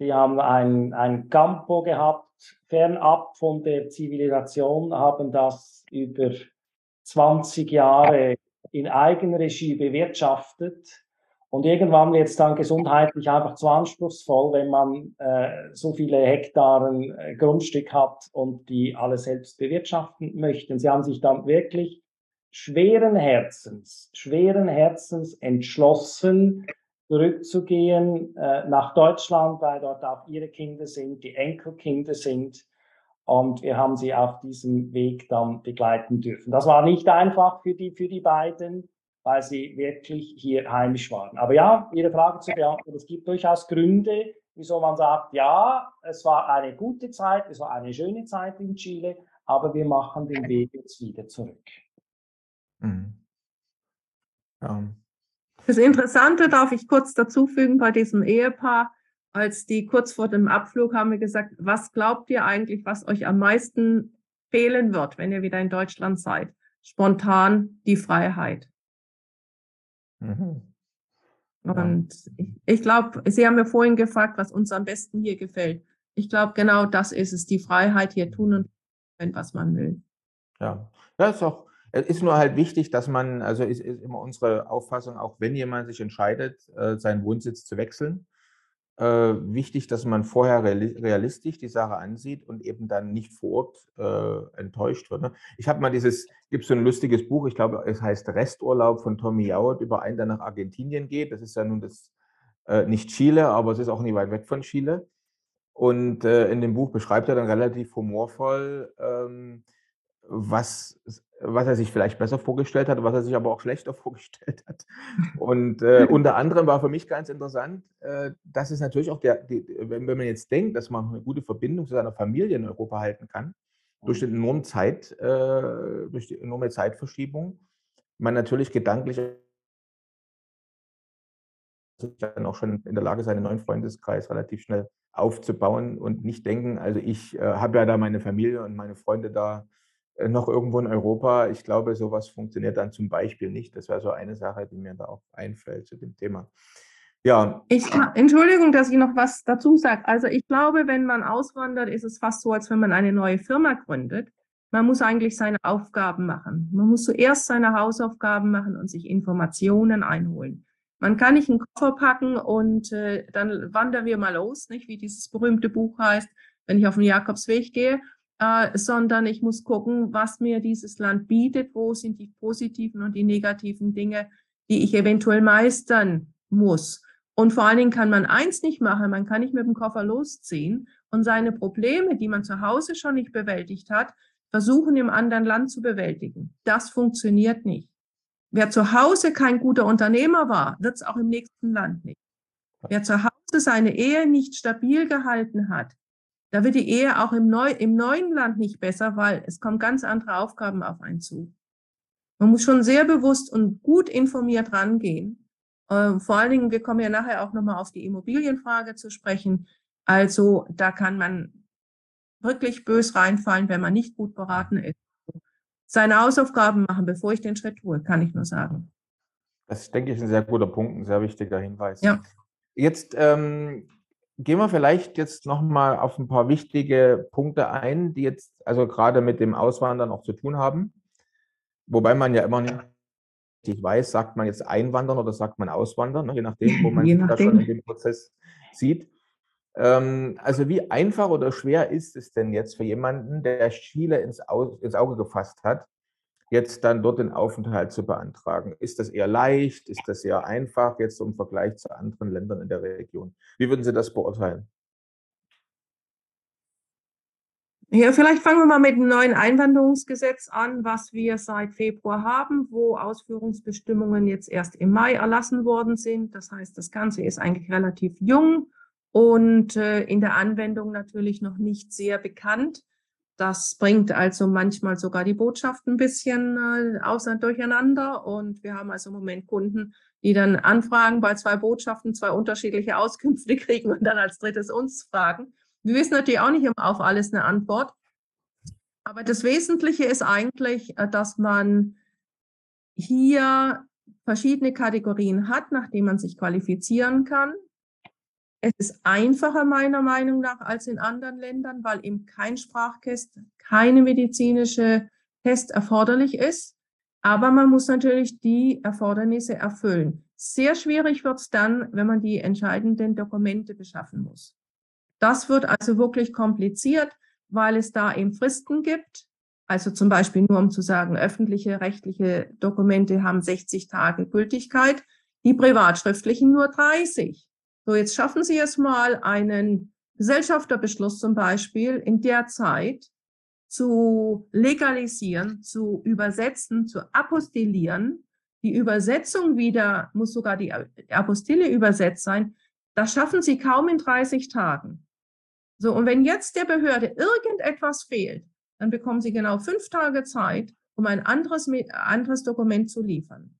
Sie haben ein, ein Campo gehabt, fernab von der Zivilisation, haben das über 20 Jahre in Eigenregie bewirtschaftet. Und irgendwann wird es dann gesundheitlich einfach zu anspruchsvoll, wenn man äh, so viele Hektaren äh, Grundstück hat und die alle selbst bewirtschaften möchten. Sie haben sich dann wirklich schweren Herzens, schweren Herzens entschlossen, zurückzugehen äh, nach Deutschland, weil dort auch ihre Kinder sind, die Enkelkinder sind. Und wir haben sie auf diesem Weg dann begleiten dürfen. Das war nicht einfach für die, für die beiden, weil sie wirklich hier heimisch waren. Aber ja, Ihre Frage zu beantworten, es gibt durchaus Gründe, wieso man sagt, ja, es war eine gute Zeit, es war eine schöne Zeit in Chile, aber wir machen den Weg jetzt wieder zurück. Mhm. Ja. Das Interessante darf ich kurz dazufügen bei diesem Ehepaar, als die kurz vor dem Abflug haben wir gesagt, was glaubt ihr eigentlich, was euch am meisten fehlen wird, wenn ihr wieder in Deutschland seid? Spontan die Freiheit. Mhm. Und ich, ich glaube, Sie haben mir vorhin gefragt, was uns am besten hier gefällt. Ich glaube, genau das ist es, die Freiheit hier tun und können, was man will. Ja, das ist auch es ist nur halt wichtig, dass man, also ist, ist immer unsere Auffassung, auch wenn jemand sich entscheidet, äh, seinen Wohnsitz zu wechseln, äh, wichtig, dass man vorher realistisch die Sache ansieht und eben dann nicht vor Ort äh, enttäuscht wird. Ne? Ich habe mal dieses, gibt so ein lustiges Buch, ich glaube, es heißt Resturlaub von Tommy Jauert über einen, der nach Argentinien geht. Das ist ja nun das, nicht Chile, aber es ist auch nie weit weg von Chile. Und in dem Buch beschreibt er dann relativ humorvoll, ähm, was was er sich vielleicht besser vorgestellt hat, was er sich aber auch schlechter vorgestellt hat. Und äh, unter anderem war für mich ganz interessant, äh, dass es natürlich auch der, die, wenn, wenn, man jetzt denkt, dass man eine gute Verbindung zu seiner Familie in Europa halten kann, durch die enorme Zeit, äh, durch die enorme Zeitverschiebung, man natürlich gedanklich dann auch schon in der Lage, seinen neuen Freundeskreis relativ schnell aufzubauen und nicht denken, also ich äh, habe ja da meine Familie und meine Freunde da noch irgendwo in Europa. Ich glaube, sowas funktioniert dann zum Beispiel nicht. Das wäre so eine Sache, die mir da auch einfällt zu dem Thema. Ja. Ich, Entschuldigung, dass ich noch was dazu sage. Also ich glaube, wenn man auswandert, ist es fast so, als wenn man eine neue Firma gründet. Man muss eigentlich seine Aufgaben machen. Man muss zuerst seine Hausaufgaben machen und sich Informationen einholen. Man kann nicht einen Koffer packen und äh, dann wandern wir mal los, nicht wie dieses berühmte Buch heißt, wenn ich auf den Jakobsweg gehe äh, sondern ich muss gucken, was mir dieses Land bietet, wo sind die positiven und die negativen Dinge, die ich eventuell meistern muss. Und vor allen Dingen kann man eins nicht machen, man kann nicht mit dem Koffer losziehen und seine Probleme, die man zu Hause schon nicht bewältigt hat, versuchen im anderen Land zu bewältigen. Das funktioniert nicht. Wer zu Hause kein guter Unternehmer war, wird es auch im nächsten Land nicht. Wer zu Hause seine Ehe nicht stabil gehalten hat, da wird die Ehe auch im, Neu im neuen Land nicht besser, weil es kommen ganz andere Aufgaben auf einen zu. Man muss schon sehr bewusst und gut informiert rangehen Ähm, vor allen Dingen, wir kommen ja nachher auch nochmal auf die Immobilienfrage zu sprechen. Also da kann man wirklich bös reinfallen, wenn man nicht gut beraten ist. Seine Hausaufgaben machen, bevor ich den Schritt tue, kann ich nur sagen. Das denke ich ein sehr guter Punkt, ein sehr wichtiger Hinweis. Ja. Jetzt ähm, gehen wir vielleicht jetzt nochmal auf ein paar wichtige Punkte ein, die jetzt also gerade mit dem Auswandern auch zu tun haben. Wobei man ja immer nicht weiß, sagt man jetzt Einwandern oder sagt man Auswandern, ne? je nachdem, wo man sich da schon in dem Prozess sieht. Ähm, also wie einfach oder schwer ist es denn jetzt für jemanden, der Chile ins, Au ins Auge gefasst hat, jetzt dann dort den Aufenthalt zu beantragen? Ist das eher leicht? Ist das eher einfach jetzt im Vergleich zu anderen Ländern in der Region? Wie würden Sie das beurteilen? Ja, vielleicht fangen wir mal mit dem neuen Einwanderungsgesetz an, was wir seit Februar haben, wo Ausführungsbestimmungen jetzt erst im Mai erlassen worden sind. Das heißt, das Ganze ist eigentlich relativ jung und äh, in der Anwendung natürlich noch nicht sehr bekannt. Das bringt also manchmal sogar die Botschaft ein bisschen äh, außer durcheinander. Und wir haben also im Moment Kunden, die dann anfragen, bei zwei Botschaften zwei unterschiedliche Auskünfte kriegen und dann als drittes uns fragen. Wir wissen natürlich auch nicht immer auf alles eine Antwort. Aber das Wesentliche ist eigentlich, äh, dass man hier verschiedene Kategorien hat, nach denen man sich qualifizieren kann. Es ist einfacher meiner Meinung nach als in anderen Ländern, weil eben kein Sprachtest, keine medizinische Test erforderlich ist. Aber man muss natürlich die Erfordernisse erfüllen. Sehr schwierig wird es dann, wenn man die entscheidenden Dokumente beschaffen muss. Das wird also wirklich kompliziert, weil es da eben Fristen gibt. Also zum Beispiel nur um zu sagen, öffentliche rechtliche Dokumente haben 60 Tage Gültigkeit, die privatschriftlichen nur 30. So, jetzt schaffen Sie es mal, einen Gesellschafterbeschluss zum Beispiel in der Zeit zu legalisieren, zu übersetzen, zu apostillieren. Die Übersetzung wieder muss sogar die Apostille übersetzt sein. Das schaffen Sie kaum in 30 Tagen. So, und wenn jetzt der Behörde irgendetwas fehlt, dann bekommen Sie genau fünf Tage Zeit, um ein anderes, anderes Dokument zu liefern.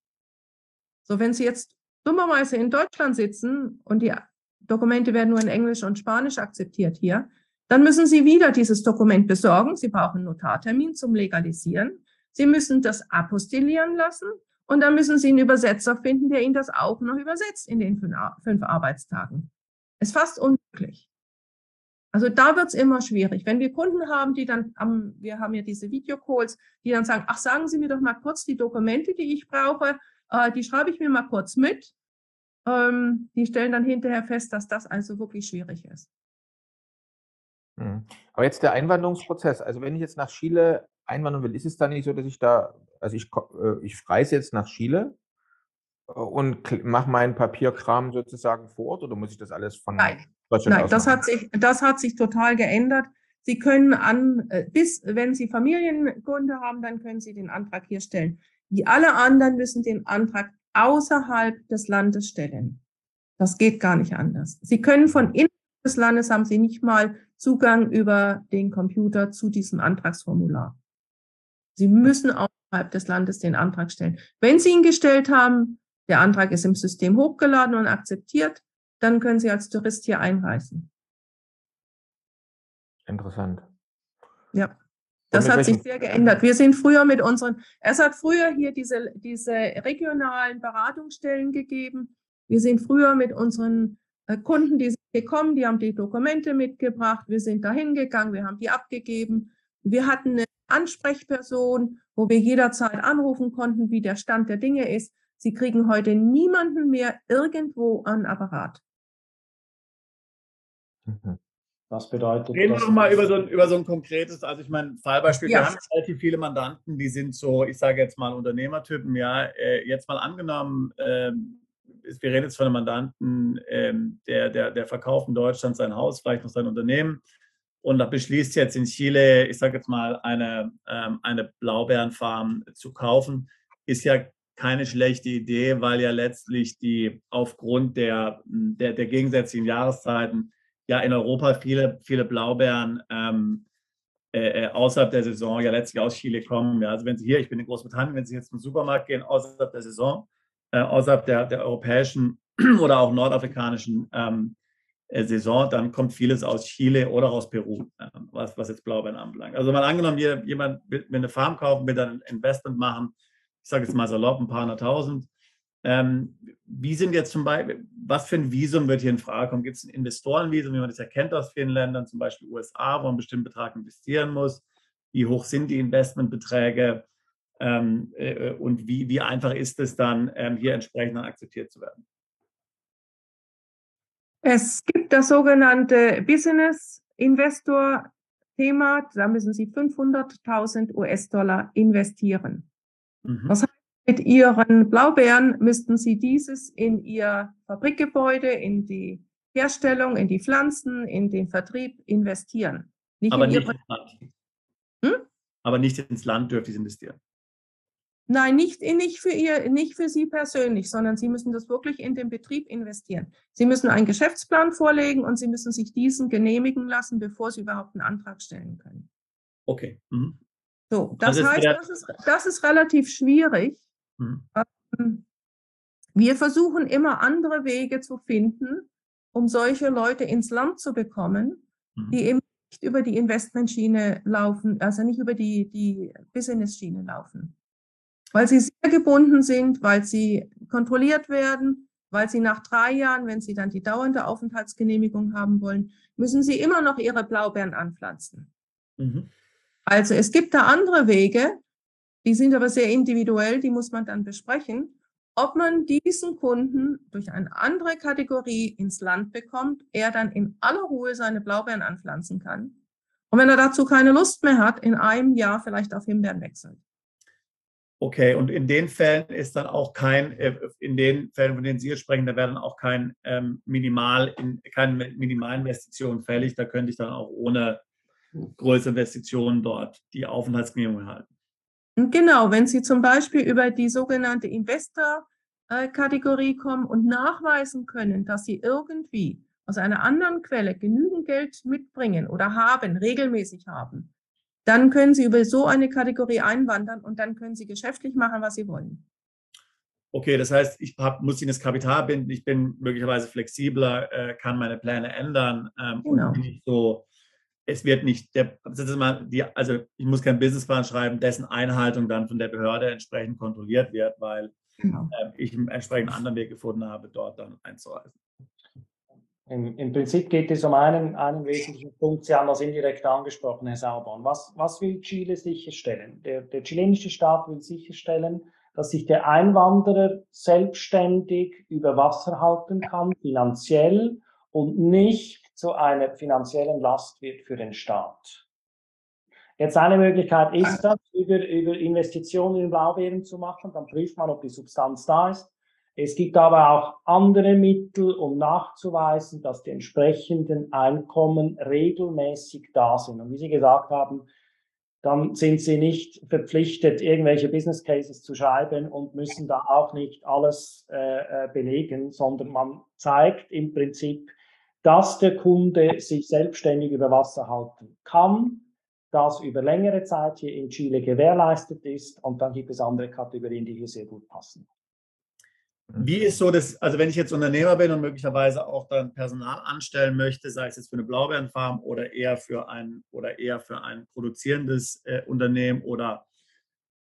So, wenn Sie jetzt dummerweise in Deutschland sitzen und die Dokumente werden nur in Englisch und Spanisch akzeptiert hier, dann müssen Sie wieder dieses Dokument besorgen. Sie brauchen einen Notartermin zum Legalisieren. Sie müssen das apostillieren lassen und dann müssen Sie einen Übersetzer finden, der Ihnen das auch noch übersetzt in den fünf Arbeitstagen. Ist fast unmöglich. Also da wird es immer schwierig. Wenn wir Kunden haben, die dann, am, wir haben ja diese Videocalls, die dann sagen, ach, sagen Sie mir doch mal kurz die Dokumente, die ich brauche, äh, die schreibe ich mir mal kurz mit. Ähm, die stellen dann hinterher fest, dass das also wirklich schwierig ist. Mhm. Aber jetzt der Einwanderungsprozess. Also wenn ich jetzt nach Chile einwandern will, ist es dann nicht so, dass ich da, also ich, äh, ich reise jetzt nach Chile äh, und mache meinen Papierkram sozusagen vor Ort oder muss ich das alles von Nein. Deutschland Nein, das hat, sich, das hat sich total geändert. Sie können an, äh, bis wenn Sie Familiengründe haben, dann können Sie den Antrag hier stellen. Die alle anderen müssen den Antrag außerhalb des Landes stellen. Das geht gar nicht anders. Sie können von innerhalb des Landes haben Sie nicht mal Zugang über den Computer zu diesem Antragsformular. Sie müssen außerhalb des Landes den Antrag stellen. Wenn Sie ihn gestellt haben, der Antrag ist im System hochgeladen und akzeptiert, dann können Sie als Tourist hier einreisen. Interessant. Ja. Das hat sich sehr geändert. Wir sind früher mit unseren, es hat früher hier diese, diese regionalen Beratungsstellen gegeben. Wir sind früher mit unseren äh, Kunden, die sind gekommen, die haben die Dokumente mitgebracht. Wir sind dahin gegangen, wir haben die abgegeben. Wir hatten eine Ansprechperson, wo wir jederzeit anrufen konnten, wie der Stand der Dinge ist. Sie kriegen heute niemanden mehr irgendwo an Apparat. Mhm. Was bedeutet Reden wir nochmal über, so ein, über so ein konkretes, also ich meine, Fallbeispiel, ja. wir haben relativ viele Mandanten, die sind so, ich sage jetzt mal Unternehmertypen, ja, äh, jetzt mal angenommen, äh, wir reden jetzt von einem Mandanten, äh, der, der, der verkauft in Deutschland sein Haus, vielleicht noch sein Unternehmen. Und da beschließt jetzt in Chile, ich sage jetzt mal, eine, ähm, eine Blaubeerenfarm zu kaufen, ist ja keine schlechte Idee, weil ja letztlich die aufgrund der, der, der gegensätzlichen Jahreszeiten ja in Europa viele, viele Blaubeeren ähm, äh, äh, außerhalb der Saison ja letztlich aus Chile kommen. Ja. Also wenn Sie hier, ich bin in Großbritannien, wenn Sie jetzt zum Supermarkt gehen, außerhalb der Saison, äh, außerhalb der, der europäischen oder auch nordafrikanischen ähm, äh, Saison, dann kommt vieles aus Chile oder aus Peru, äh, was, was jetzt Blaubeeren anbelangt. Also mal angenommen, jemand will, will eine Farm kaufen, will dann ein Investment machen, ich sage jetzt mal salopp, ein paar hunderttausend. Ähm, wie sind jetzt zum Beispiel, was für ein Visum wird hier in Frage kommen? Gibt es ein Investorenvisum, wie man das erkennt aus vielen Ländern, zum Beispiel USA, wo man einen bestimmten Betrag investieren muss? Wie hoch sind die Investmentbeträge? Ähm, äh, und wie, wie einfach ist es dann, ähm, hier entsprechend akzeptiert zu werden? Es gibt das sogenannte Business Investor Thema. Da müssen Sie 500.000 US-Dollar investieren. Mhm. Das heißt, mit Ihren Blaubeeren müssten Sie dieses in Ihr Fabrikgebäude, in die Herstellung, in die Pflanzen, in den Vertrieb investieren. Nicht Aber, nicht, hm? Aber nicht ins Land dürfte Sie investieren. Nein, nicht, nicht, für ihr, nicht für Sie persönlich, sondern Sie müssen das wirklich in den Betrieb investieren. Sie müssen einen Geschäftsplan vorlegen und Sie müssen sich diesen genehmigen lassen, bevor Sie überhaupt einen Antrag stellen können. Okay. Mhm. So, das also heißt, das ist, das ist relativ schwierig. Mhm. Ähm, wir versuchen immer andere Wege zu finden, um solche Leute ins Land zu bekommen, mhm. die eben nicht über die Investmentschiene laufen, also nicht über die, die Business-Schiene laufen weil sie sehr gebunden sind, weil sie kontrolliert werden, weil sie nach drei Jahren, wenn sie dann die dauernde Aufenthaltsgenehmigung haben wollen, müssen sie immer noch ihre Blaubeeren anpflanzen. Mhm. Also es gibt da andere Wege, die sind aber sehr individuell, die muss man dann besprechen, ob man diesen Kunden durch eine andere Kategorie ins Land bekommt, er dann in aller Ruhe seine Blaubeeren anpflanzen kann. Und wenn er dazu keine Lust mehr hat, in einem Jahr vielleicht auf Himbeeren wechselt. Okay, und in den Fällen ist dann auch kein, äh, in den Fällen, von denen Sie jetzt sprechen, da werden auch kein ähm, Minimal, in, keine Minimalinvestitionen fällig. Da könnte ich dann auch ohne größere Investitionen dort die Aufenthaltsgenehmigung erhalten. Genau, wenn Sie zum Beispiel über die sogenannte Investor-Kategorie kommen und nachweisen können, dass Sie irgendwie aus einer anderen Quelle genügend Geld mitbringen oder haben, regelmäßig haben, dann können Sie über so eine Kategorie einwandern und dann können Sie geschäftlich machen, was Sie wollen. Okay, das heißt, ich hab, muss Ihnen das Kapital binden, ich bin möglicherweise flexibler, äh, kann meine Pläne ändern ähm, genau. und nicht so, es wird nicht, der, mal die, also ich muss keinen Businessplan schreiben, dessen Einhaltung dann von der Behörde entsprechend kontrolliert wird, weil genau. äh, ich einen entsprechenden anderen Weg gefunden habe, dort dann einzureisen. Im, Im, Prinzip geht es um einen, einen wesentlichen Punkt. Sie haben das indirekt angesprochen, Herr Sauborn. Was, was will Chile sicherstellen? Der, der chilenische Staat will sicherstellen, dass sich der Einwanderer selbstständig über Wasser halten kann, finanziell und nicht zu einer finanziellen Last wird für den Staat. Jetzt eine Möglichkeit ist das, über, über Investitionen in Blaubeeren zu machen. Dann prüft man, ob die Substanz da ist. Es gibt aber auch andere Mittel, um nachzuweisen, dass die entsprechenden Einkommen regelmäßig da sind. Und wie Sie gesagt haben, dann sind Sie nicht verpflichtet, irgendwelche Business Cases zu schreiben und müssen da auch nicht alles äh, äh belegen, sondern man zeigt im Prinzip, dass der Kunde sich selbstständig über Wasser halten kann, das über längere Zeit hier in Chile gewährleistet ist und dann gibt es andere Kategorien, die hier sehr gut passen. Wie ist so das, also wenn ich jetzt Unternehmer bin und möglicherweise auch dann Personal anstellen möchte, sei es jetzt für eine Blaubeerenfarm oder eher für ein oder eher für ein produzierendes äh, Unternehmen oder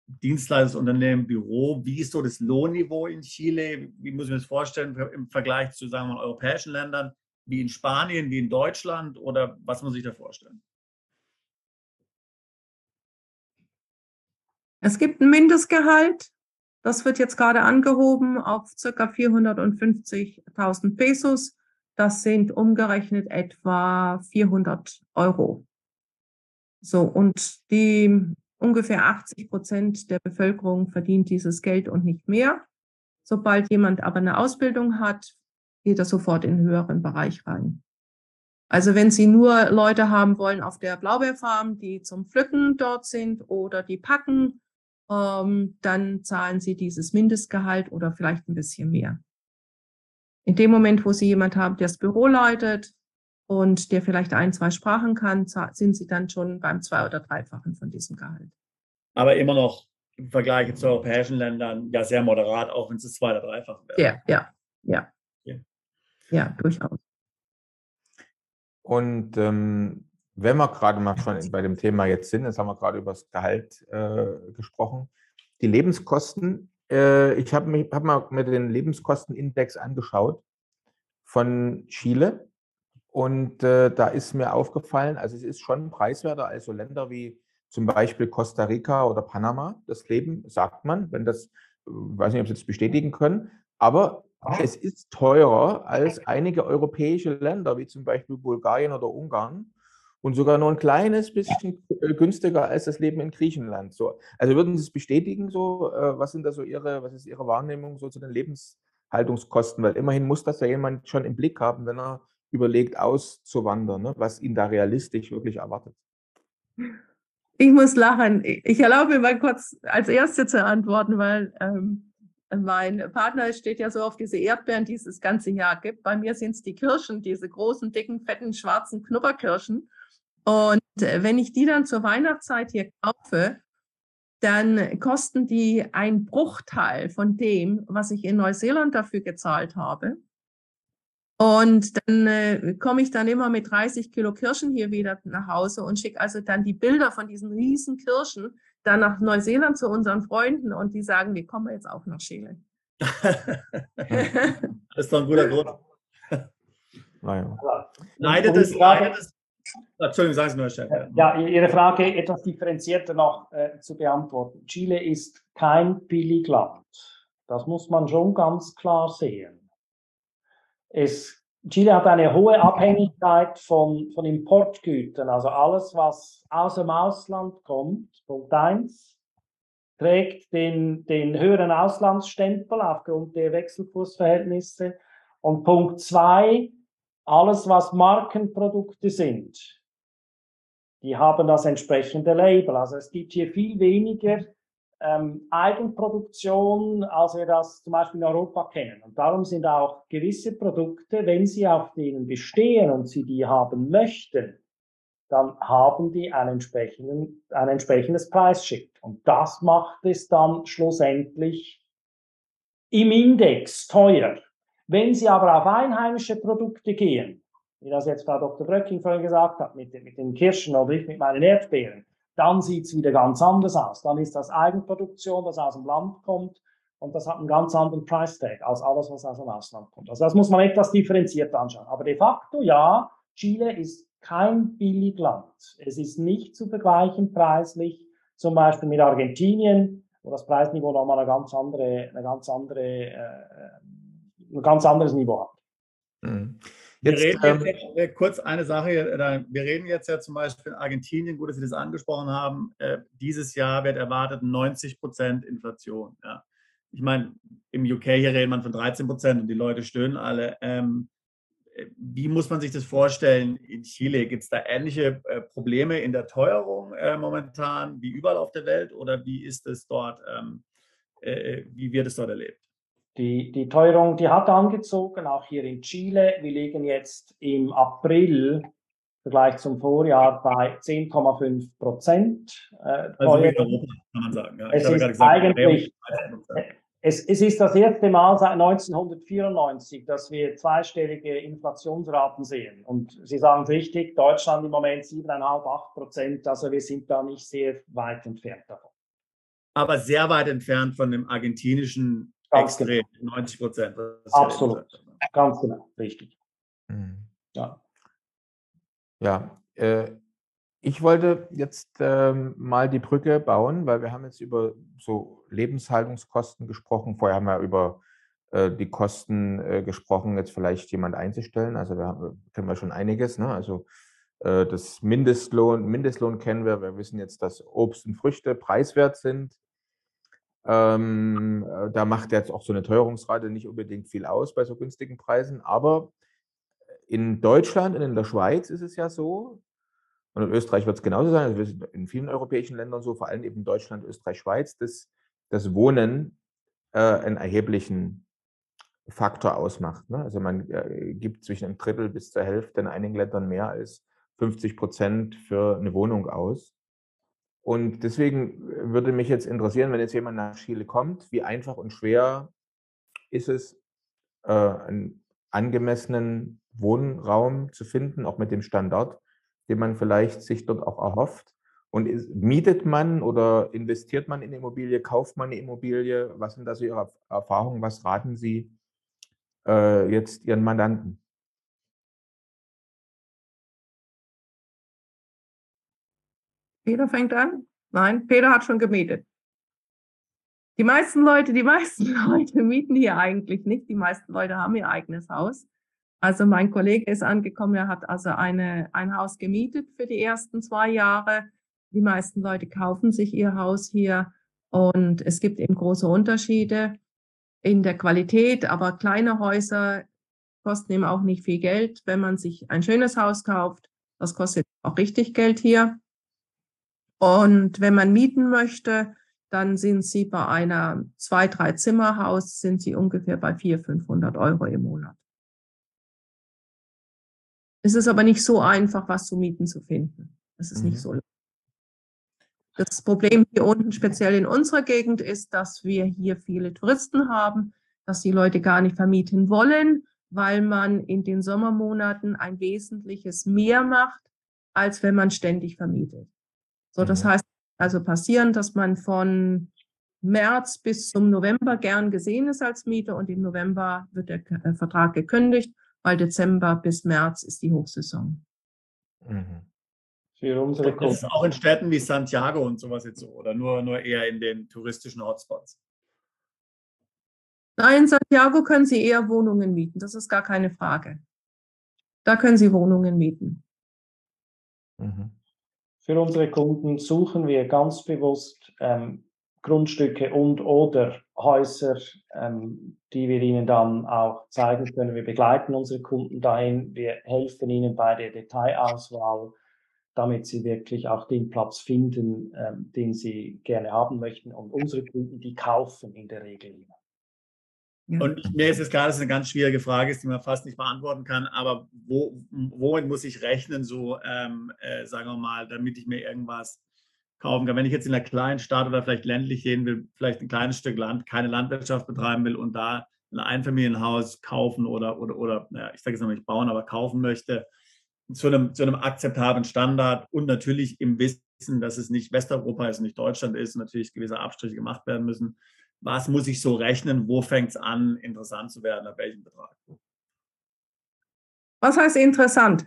Dienstleistungsunternehmen, Büro, wie ist so das Lohnniveau in Chile? Wie muss ich mir das vorstellen im Vergleich zu sagen wir, europäischen Ländern, wie in Spanien, wie in Deutschland oder was muss ich da vorstellen? Es gibt ein Mindestgehalt das wird jetzt gerade angehoben auf circa 450.000 Pesos. Das sind umgerechnet etwa 400 Euro. So, und die ungefähr 80 Prozent der Bevölkerung verdient dieses Geld und nicht mehr. Sobald jemand aber eine Ausbildung hat, geht er sofort in den höheren Bereich rein. Also wenn Sie nur Leute haben wollen auf der Blaubeerfarm, die zum Pflücken dort sind oder die packen ähm, dann zahlen sie dieses Mindestgehalt oder vielleicht ein bisschen mehr. In dem Moment, wo sie jemand haben, der das Büro leitet und der vielleicht ein, zwei Sprachen kann, sind sie dann schon beim zwei- oder dreifachen von diesem Gehalt. Aber immer noch im Vergleich zu europäischen Ländern ja sehr moderat, auch wenn es das zwei- oder dreifach wäre. Ja, ja, ja. Ja, durchaus. Und ähm, wenn wir gerade mal schon bei dem Thema jetzt sind, jetzt haben wir gerade über das Gehalt äh, gesprochen, die Lebenskosten, äh, ich habe hab mal mir den Lebenskostenindex angeschaut von Chile und äh, da ist mir aufgefallen, also es ist schon preiswerter als so Länder wie zum Beispiel Costa Rica oder Panama. Das Leben, sagt man, wenn das, weiß nicht, ob Sie das bestätigen können, aber es ist teurer als einige europäische Länder, wie zum Beispiel Bulgarien oder Ungarn und sogar nur ein kleines bisschen äh, günstiger als das Leben in Griechenland. So, also würden Sie es bestätigen? So, äh, was sind da so Ihre, was ist Ihre Wahrnehmung so zu den Lebenshaltungskosten? Weil immerhin muss das ja jemand schon im Blick haben, wenn er überlegt, auszuwandern, ne? was ihn da realistisch wirklich erwartet. Ich muss lachen. Ich erlaube mir mal kurz als Erste zu antworten, weil ähm, mein Partner steht ja so auf diese Erdbeeren, die es das ganze Jahr gibt. Bei mir sind es die Kirschen, diese großen, dicken, fetten, schwarzen Knubberkirschen. Und äh, wenn ich die dann zur Weihnachtszeit hier kaufe, dann kosten die ein Bruchteil von dem, was ich in Neuseeland dafür gezahlt habe. Und dann äh, komme ich dann immer mit 30 Kilo Kirschen hier wieder nach Hause und schicke also dann die Bilder von diesen riesen Kirschen dann nach Neuseeland zu unseren Freunden und die sagen, wir kommen jetzt auch nach Chile. das ist doch ein guter Grund. Naja. Leidet es, leidet es, Entschuldigung, sagen Sie nur, Chef. Ja, Ihre Frage etwas differenzierter noch äh, zu beantworten. Chile ist kein Billigland. Das muss man schon ganz klar sehen. Es, Chile hat eine hohe Abhängigkeit von, von Importgütern, also alles, was aus dem Ausland kommt. Punkt 1 trägt den, den höheren Auslandsstempel aufgrund der Wechselkursverhältnisse. Und Punkt 2, alles, was Markenprodukte sind, die haben das entsprechende Label. Also es gibt hier viel weniger ähm, Eigenproduktion, als wir das zum Beispiel in Europa kennen. Und darum sind auch gewisse Produkte, wenn sie auf denen bestehen und sie die haben möchten, dann haben die ein, entsprechenden, ein entsprechendes Preisschild. Und das macht es dann schlussendlich im Index teuer. Wenn Sie aber auf einheimische Produkte gehen, wie das jetzt Frau Dr. Bröcking vorhin gesagt hat, mit, mit den Kirschen oder ich mit meinen Erdbeeren, dann sieht es wieder ganz anders aus. Dann ist das Eigenproduktion, das aus dem Land kommt und das hat einen ganz anderen Price Tag als alles, was aus dem Ausland kommt. Also das muss man etwas differenziert anschauen. Aber de facto ja, Chile ist kein Billigland. Es ist nicht zu vergleichen preislich, zum Beispiel mit Argentinien, wo das Preisniveau nochmal eine ganz andere, eine ganz andere, äh, ein ganz anderes Niveau hat. Mhm. Jetzt, wir reden jetzt, ähm, äh, kurz eine Sache, äh, wir reden jetzt ja zum Beispiel in Argentinien, gut, dass Sie das angesprochen haben, äh, dieses Jahr wird erwartet 90 Prozent Inflation. Ja. Ich meine, im UK hier redet man von 13 Prozent und die Leute stöhnen alle. Ähm, äh, wie muss man sich das vorstellen in Chile? Gibt es da ähnliche äh, Probleme in der Teuerung äh, momentan wie überall auf der Welt oder wie ist es dort, ähm, wie wird es dort erlebt? Die, die Teuerung, die hat angezogen, auch hier in Chile. Wir liegen jetzt im April im Vergleich zum Vorjahr bei 10,5 Prozent. Äh, also wie Europa, kann man sagen. Ja. Es, ist gesagt, eigentlich, es, es ist das erste Mal seit 1994, dass wir zweistellige Inflationsraten sehen. Und Sie sagen es richtig, Deutschland im Moment 7,5, 8 Prozent. Also wir sind da nicht sehr weit entfernt davon. Aber sehr weit entfernt von dem argentinischen Ganz extrem, genau. 90 Prozent. Absolut, ja ganz genau, richtig. Mhm. Ja, ja äh, ich wollte jetzt ähm, mal die Brücke bauen, weil wir haben jetzt über so Lebenshaltungskosten gesprochen. Vorher haben wir über äh, die Kosten äh, gesprochen, jetzt vielleicht jemand einzustellen. Also wir haben, kennen wir schon einiges. Ne? Also äh, das Mindestlohn, Mindestlohn kennen wir. Wir wissen jetzt, dass Obst und Früchte preiswert sind. Ähm, äh, da macht jetzt auch so eine Teuerungsrate nicht unbedingt viel aus bei so günstigen Preisen. Aber in Deutschland und in der Schweiz ist es ja so, und in Österreich wird es genauso sein, also in vielen europäischen Ländern so, vor allem eben Deutschland, Österreich, Schweiz, dass das Wohnen äh, einen erheblichen Faktor ausmacht. Ne? Also man äh, gibt zwischen einem Drittel bis zur Hälfte in einigen Ländern mehr als 50 Prozent für eine Wohnung aus. Und deswegen würde mich jetzt interessieren, wenn jetzt jemand nach Chile kommt, wie einfach und schwer ist es, äh, einen angemessenen Wohnraum zu finden, auch mit dem Standard, den man vielleicht sich dort auch erhofft. Und ist, mietet man oder investiert man in Immobilie, kauft man eine Immobilie? Was sind da so Ihre Erfahrungen? Was raten Sie äh, jetzt Ihren Mandanten? Peter fängt an? Nein, Peter hat schon gemietet. Die meisten Leute, die meisten Leute mieten hier eigentlich nicht. Die meisten Leute haben ihr eigenes Haus. Also mein Kollege ist angekommen, er hat also eine, ein Haus gemietet für die ersten zwei Jahre die meisten Leute kaufen sich ihr Haus hier und es gibt eben große Unterschiede in der Qualität, aber kleine Häuser kosten eben auch nicht viel Geld. Wenn man sich ein schönes Haus kauft, das kostet auch richtig Geld hier. Und wenn man mieten möchte, dann sind sie bei einer zwei, drei Zimmerhaus sind sie ungefähr bei 400, 500 Euro im Monat. Es ist aber nicht so einfach, was zu mieten zu finden. Es ist mhm. nicht so das Problem hier unten, speziell in unserer Gegend, ist, dass wir hier viele Touristen haben, dass die Leute gar nicht vermieten wollen, weil man in den Sommermonaten ein wesentliches mehr macht, als wenn man ständig vermietet. So, das mhm. heißt also passieren, dass man von März bis zum November gern gesehen ist als Mieter und im November wird der äh, Vertrag gekündigt, weil Dezember bis März ist die Hochsaison. Mhm für. Das ist auch in Städten wie Santiago und sowas jetzt so oder nur, nur eher in den touristischen Hotspots? Nein, in Santiago können Sie eher Wohnungen mieten, das ist gar keine Frage. Da können Sie Wohnungen mieten. Mhm. Für unsere Kunden suchen wir ganz bewusst ähm, Grundstücke und oder Häuser, ähm, die wir ihnen dann auch zeigen können. Wir begleiten unsere Kunden dahin, wir helfen ihnen bei der Detailauswahl damit sie wirklich auch den Platz finden, ähm, den sie gerne haben möchten. Und unsere Kunden, die kaufen in der Regel immer. Und mir ist es klar, dass es eine ganz schwierige Frage ist, die man fast nicht beantworten kann. Aber wo, womit muss ich rechnen, so ähm, äh, sagen wir mal, damit ich mir irgendwas kaufen kann? Wenn ich jetzt in einer kleinen Stadt oder vielleicht ländlich gehen will, vielleicht ein kleines Stück Land, keine Landwirtschaft betreiben will und da ein Einfamilienhaus kaufen oder, oder, oder ja, ich sage jetzt noch nicht bauen, aber kaufen möchte, zu einem, zu einem akzeptablen Standard und natürlich im Wissen, dass es nicht Westeuropa ist, nicht Deutschland ist, natürlich gewisse Abstriche gemacht werden müssen. Was muss ich so rechnen? Wo fängt es an, interessant zu werden? Ab welchem Betrag? Was heißt interessant?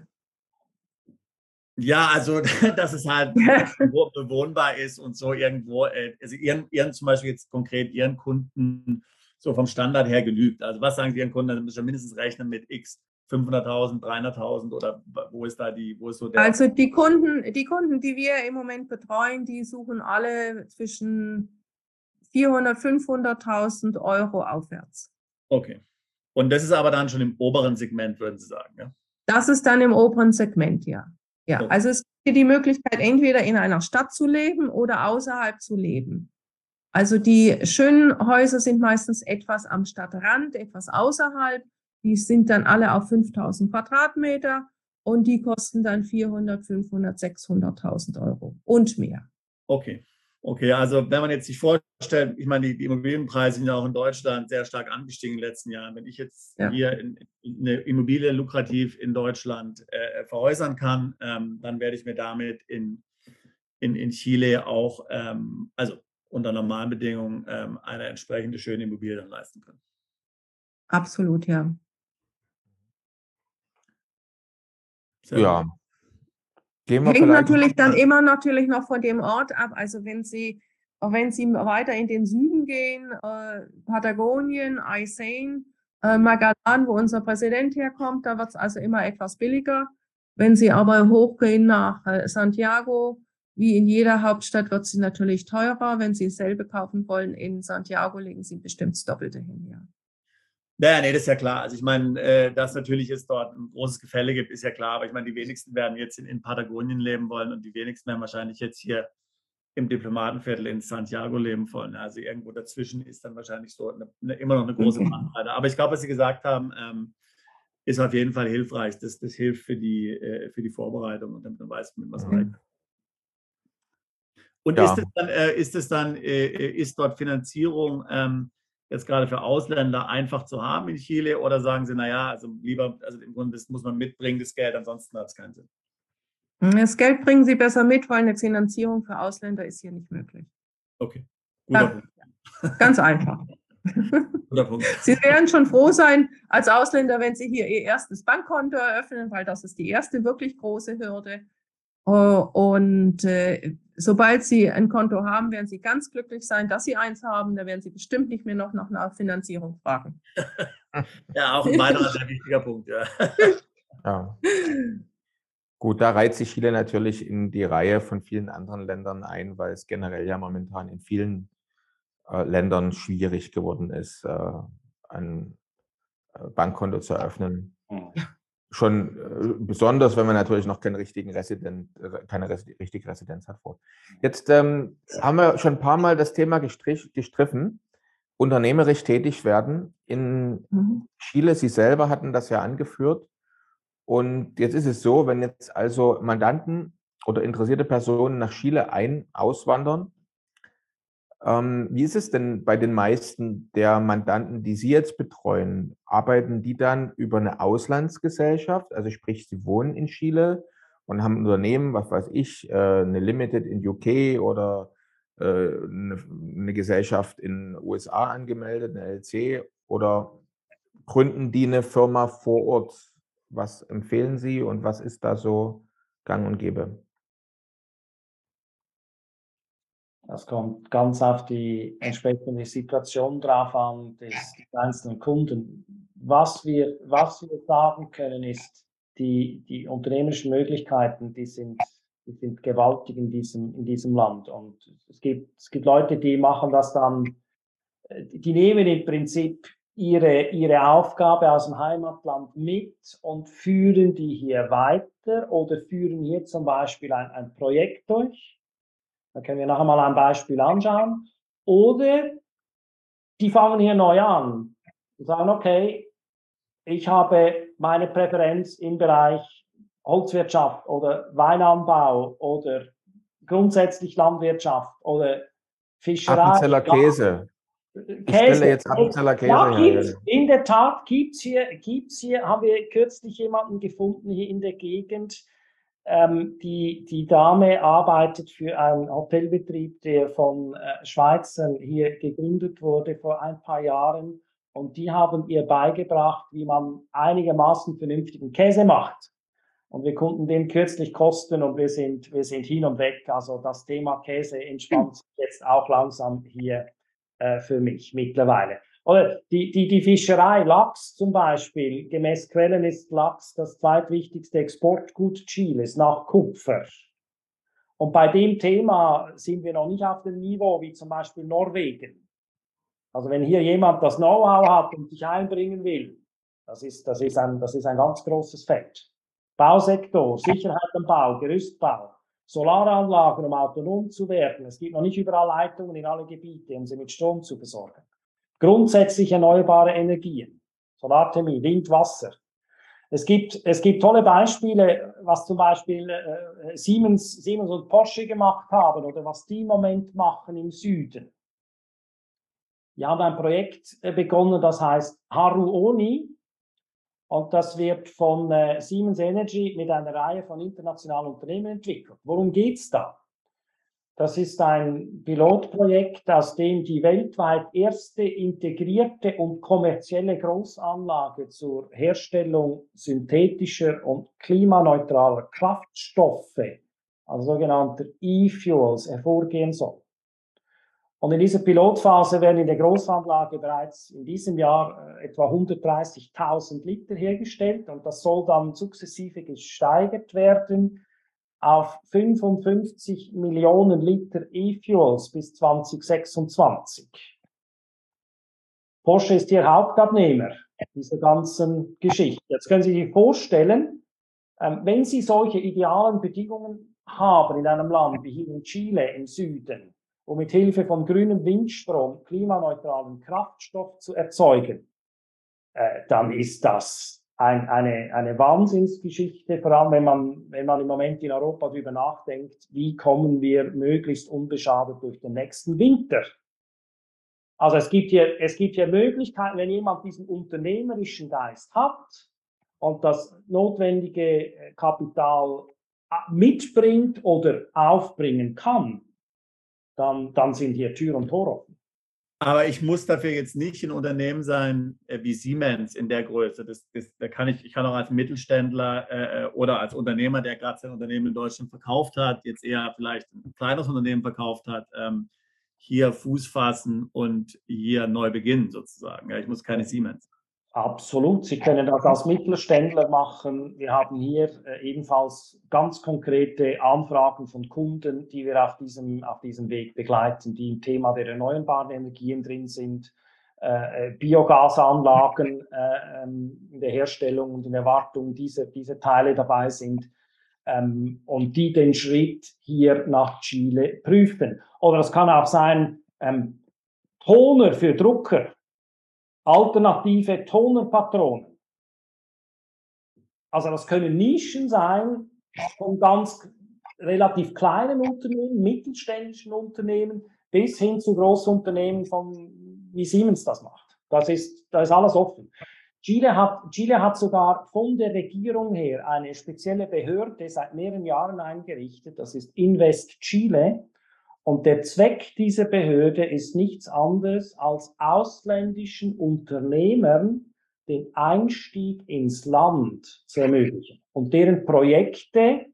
Ja, also, dass es halt bewohnbar ist und so irgendwo, äh, also ihren, ihren zum Beispiel jetzt konkret Ihren Kunden so vom Standard her genügt. Also, was sagen Sie Ihren Kunden? Dann müssen wir mindestens rechnen mit X 500.000, 300.000 oder wo ist da die, wo ist so der? Also die Kunden, die Kunden, die wir im Moment betreuen, die suchen alle zwischen 400, 500.000 Euro aufwärts. Okay. Und das ist aber dann schon im oberen Segment, würden Sie sagen, ja? Das ist dann im oberen Segment, ja. Ja, okay. also es gibt die Möglichkeit, entweder in einer Stadt zu leben oder außerhalb zu leben. Also die schönen Häuser sind meistens etwas am Stadtrand, etwas außerhalb. Die sind dann alle auf 5000 Quadratmeter und die kosten dann 400, 500, 600.000 Euro und mehr. Okay. Okay, also wenn man jetzt sich vorstellt, ich meine, die, Immobilienpreise sind ja auch in Deutschland sehr stark angestiegen in den letzten Jahren. Wenn ich jetzt ja. hier in, in eine Immobilie lukrativ in Deutschland äh, verhäusern kann, ähm, dann werde ich mir damit in, in, in Chile auch, ähm, also unter normalen Bedingungen, ähm, eine entsprechende schöne Immobilie dann leisten können. Absolut, ja. Sehr ja. Gehen wir Hängt natürlich dann immer natürlich noch von dem Ort ab. Also wenn Sie, wenn Sie weiter in den Süden gehen, äh, Patagonien, Aysén, äh, Magadan, wo unser Präsident herkommt, da wird es also immer etwas billiger. Wenn Sie aber hochgehen nach äh, Santiago, wie in jeder Hauptstadt, wird sie natürlich teurer. Wenn Sie dasselbe kaufen wollen in Santiago, legen Sie bestimmt das Doppelte hin, ja. Naja, nee, das ist ja klar. Also ich meine, äh, dass natürlich es dort ein großes Gefälle gibt, ist ja klar. Aber ich meine, die wenigsten werden jetzt in, in Patagonien leben wollen und die wenigsten werden wahrscheinlich jetzt hier im Diplomatenviertel in Santiago leben wollen. Also irgendwo dazwischen ist dann wahrscheinlich so eine, eine, immer noch eine große mhm. Bandbreite. Aber ich glaube, was Sie gesagt haben, ähm, ist auf jeden Fall hilfreich. Das, das hilft für die, äh, für die Vorbereitung und damit man weiß, mit was man mhm. Und ja. ist es dann, äh, ist, es dann äh, äh, ist dort Finanzierung ähm, jetzt gerade für Ausländer einfach zu haben in Chile oder sagen Sie, naja, also lieber, also im Grunde muss man mitbringen, das Geld, ansonsten hat es keinen Sinn? Das Geld bringen Sie besser mit, weil eine Finanzierung für Ausländer ist hier nicht möglich. Okay. Guter Punkt. Ganz einfach. Sie werden schon froh sein als Ausländer, wenn Sie hier Ihr erstes Bankkonto eröffnen, weil das ist die erste wirklich große Hürde. Äh, und äh, sobald Sie ein Konto haben, werden Sie ganz glücklich sein, dass Sie eins haben. Da werden Sie bestimmt nicht mehr noch nach einer Finanzierung fragen. ja, auch ein weiterer sehr wichtiger Punkt. Ja. ja. Gut, da reiht sich Chile natürlich in die Reihe von vielen anderen Ländern ein, weil es generell ja momentan in vielen äh, Ländern schwierig geworden ist, äh, ein äh, Bankkonto zu eröffnen. Ja. Schon äh, besonders, wenn man natürlich noch keinen richtigen Resident, äh, keine richtige Residenz hat vor. Jetzt ähm, haben wir schon ein paar Mal das Thema gestrich, gestriffen. Unternehmerisch tätig werden in mhm. Chile. Sie selber hatten das ja angeführt. Und jetzt ist es so, wenn jetzt also Mandanten oder interessierte Personen nach Chile ein auswandern, wie ist es denn bei den meisten der Mandanten, die Sie jetzt betreuen? Arbeiten die dann über eine Auslandsgesellschaft? Also sprich, sie wohnen in Chile und haben ein Unternehmen, was weiß ich, äh, eine Limited in UK oder äh, eine, Gesellschaft in USA angemeldet, eine LC oder gründen die eine Firma vor Ort? Was empfehlen Sie und was ist da so gang und gäbe? Das kommt ganz auf die entsprechende Situation drauf an, des, einzelnen Kunden. Was wir, was wir sagen können, ist, die, die unternehmerischen Möglichkeiten, die sind, die sind gewaltig in diesem, in diesem Land. Und es gibt, es gibt Leute, die machen das dann, die nehmen im Prinzip ihre, ihre Aufgabe aus dem Heimatland mit und führen die hier weiter oder führen hier zum Beispiel ein, ein Projekt durch. Da können wir nachher mal ein Beispiel anschauen. Oder die fangen hier neu an und sagen, okay, ich habe meine Präferenz im Bereich Holzwirtschaft oder Weinanbau oder grundsätzlich Landwirtschaft oder Fischerei. Appenzeller Käse. Käse. jetzt Appenzeller Käse. Ja, gibt's, in der Tat gibt es hier, gibt's hier, haben wir kürzlich jemanden gefunden hier in der Gegend. Ähm, die, die Dame arbeitet für einen Hotelbetrieb, der von äh, Schweizern hier gegründet wurde vor ein paar Jahren. Und die haben ihr beigebracht, wie man einigermaßen vernünftigen Käse macht. Und wir konnten den kürzlich kosten und wir sind, wir sind hin und weg. Also das Thema Käse entspannt sich jetzt auch langsam hier äh, für mich mittlerweile. Oder die, die, die Fischerei, Lachs zum Beispiel, gemäß Quellen ist Lachs das zweitwichtigste Exportgut Chiles nach Kupfer. Und bei dem Thema sind wir noch nicht auf dem Niveau wie zum Beispiel Norwegen. Also wenn hier jemand das Know-how hat und sich einbringen will, das ist, das, ist ein, das ist ein ganz großes Feld. Bausektor, Sicherheit am Bau, Gerüstbau, Solaranlagen, um autonom zu werden. Es gibt noch nicht überall Leitungen in alle Gebiete, um sie mit Strom zu versorgen. Grundsätzlich erneuerbare Energien, Solarthermie, Wind, Wasser. Es gibt, es gibt tolle Beispiele, was zum Beispiel äh, Siemens, Siemens und Porsche gemacht haben oder was die im Moment machen im Süden. Wir haben ein Projekt äh, begonnen, das heißt Haruoni. Und das wird von äh, Siemens Energy mit einer Reihe von internationalen Unternehmen entwickelt. Worum geht's da? Das ist ein Pilotprojekt, aus dem die weltweit erste integrierte und kommerzielle Großanlage zur Herstellung synthetischer und klimaneutraler Kraftstoffe, also sogenannter E-Fuels, hervorgehen soll. Und in dieser Pilotphase werden in der Großanlage bereits in diesem Jahr äh, etwa 130.000 Liter hergestellt und das soll dann sukzessive gesteigert werden auf 55 Millionen Liter E-Fuels bis 2026. Porsche ist hier Hauptabnehmer dieser ganzen Geschichte. Jetzt können Sie sich vorstellen, ähm, wenn Sie solche idealen Bedingungen haben in einem Land wie hier in Chile im Süden, um mit Hilfe von grünem Windstrom klimaneutralen Kraftstoff zu erzeugen, äh, dann ist das ein, eine, eine Wahnsinnsgeschichte, vor allem wenn man, wenn man im Moment in Europa darüber nachdenkt, wie kommen wir möglichst unbeschadet durch den nächsten Winter. Also es gibt hier, es gibt hier Möglichkeiten, wenn jemand diesen unternehmerischen Geist hat und das notwendige äh, Kapital äh, mitbringt oder aufbringen kann, dann, dann sind hier Tür und Tor offen. Aber ich muss dafür jetzt nicht ein Unternehmen sein äh, wie Siemens in der Größe. Das, das, da kann ich, ich kann auch als Mittelständler äh, äh oder als Unternehmer, der gerade sein Unternehmen in Deutschland verkauft hat, jetzt eher vielleicht ein kleines Unternehmen verkauft hat, ähm, hier Fuß fassen und hier neu beginnen sozusagen. Ja, ich muss keine Siemens. Absolut. Sie können das als Mittelständler machen. Wir haben hier äh, ebenfalls ganz konkrete Anfragen von Kunden, die wir auf diesem, auf diesem Weg begleiten, die im Thema der erneuerbaren Energien drin sind, äh, äh Biogasanlagen äh, ähm, in der Herstellung und in der Wartung dieser diese Teile dabei sind ähm, und die den Schritt hier nach Chile prüfen. Oder es kann auch sein, ähm, Toner für Drucker alternative Tonerpatronen. Also das können Nischen sein von ganz relativ kleinen Unternehmen, mittelständischen Unternehmen bis hin zu Großunternehmen von wie Siemens das macht. Das ist, da ist alles offen. Chile hat, Chile hat sogar von der Regierung her eine spezielle Behörde seit mehreren Jahren eingerichtet. Das ist Invest Chile. Und der Zweck dieser Behörde ist nichts anderes, als ausländischen Unternehmern den Einstieg ins Land zu ermöglichen und deren Projekte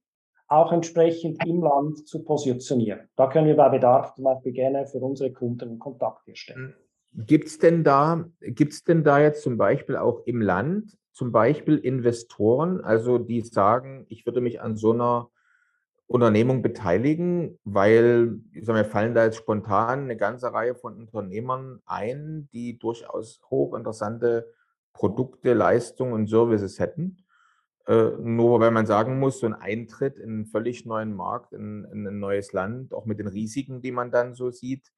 auch entsprechend im Land zu positionieren. Da können wir bei Bedarf zum Beispiel gerne für unsere Kunden Kontakt herstellen. Gibt es denn denn da jetzt zum Beispiel auch im Land zum Beispiel Investoren, also die sagen, ich würde mich an so einer Unternehmung beteiligen, weil, sage, mir fallen da jetzt spontan eine ganze Reihe von Unternehmern ein, die durchaus hochinteressante Produkte, Leistungen und Services hätten. Äh, nur weil man sagen muss, so ein Eintritt in einen völlig neuen Markt, in, in ein neues Land, auch mit den Risiken, die man dann so sieht,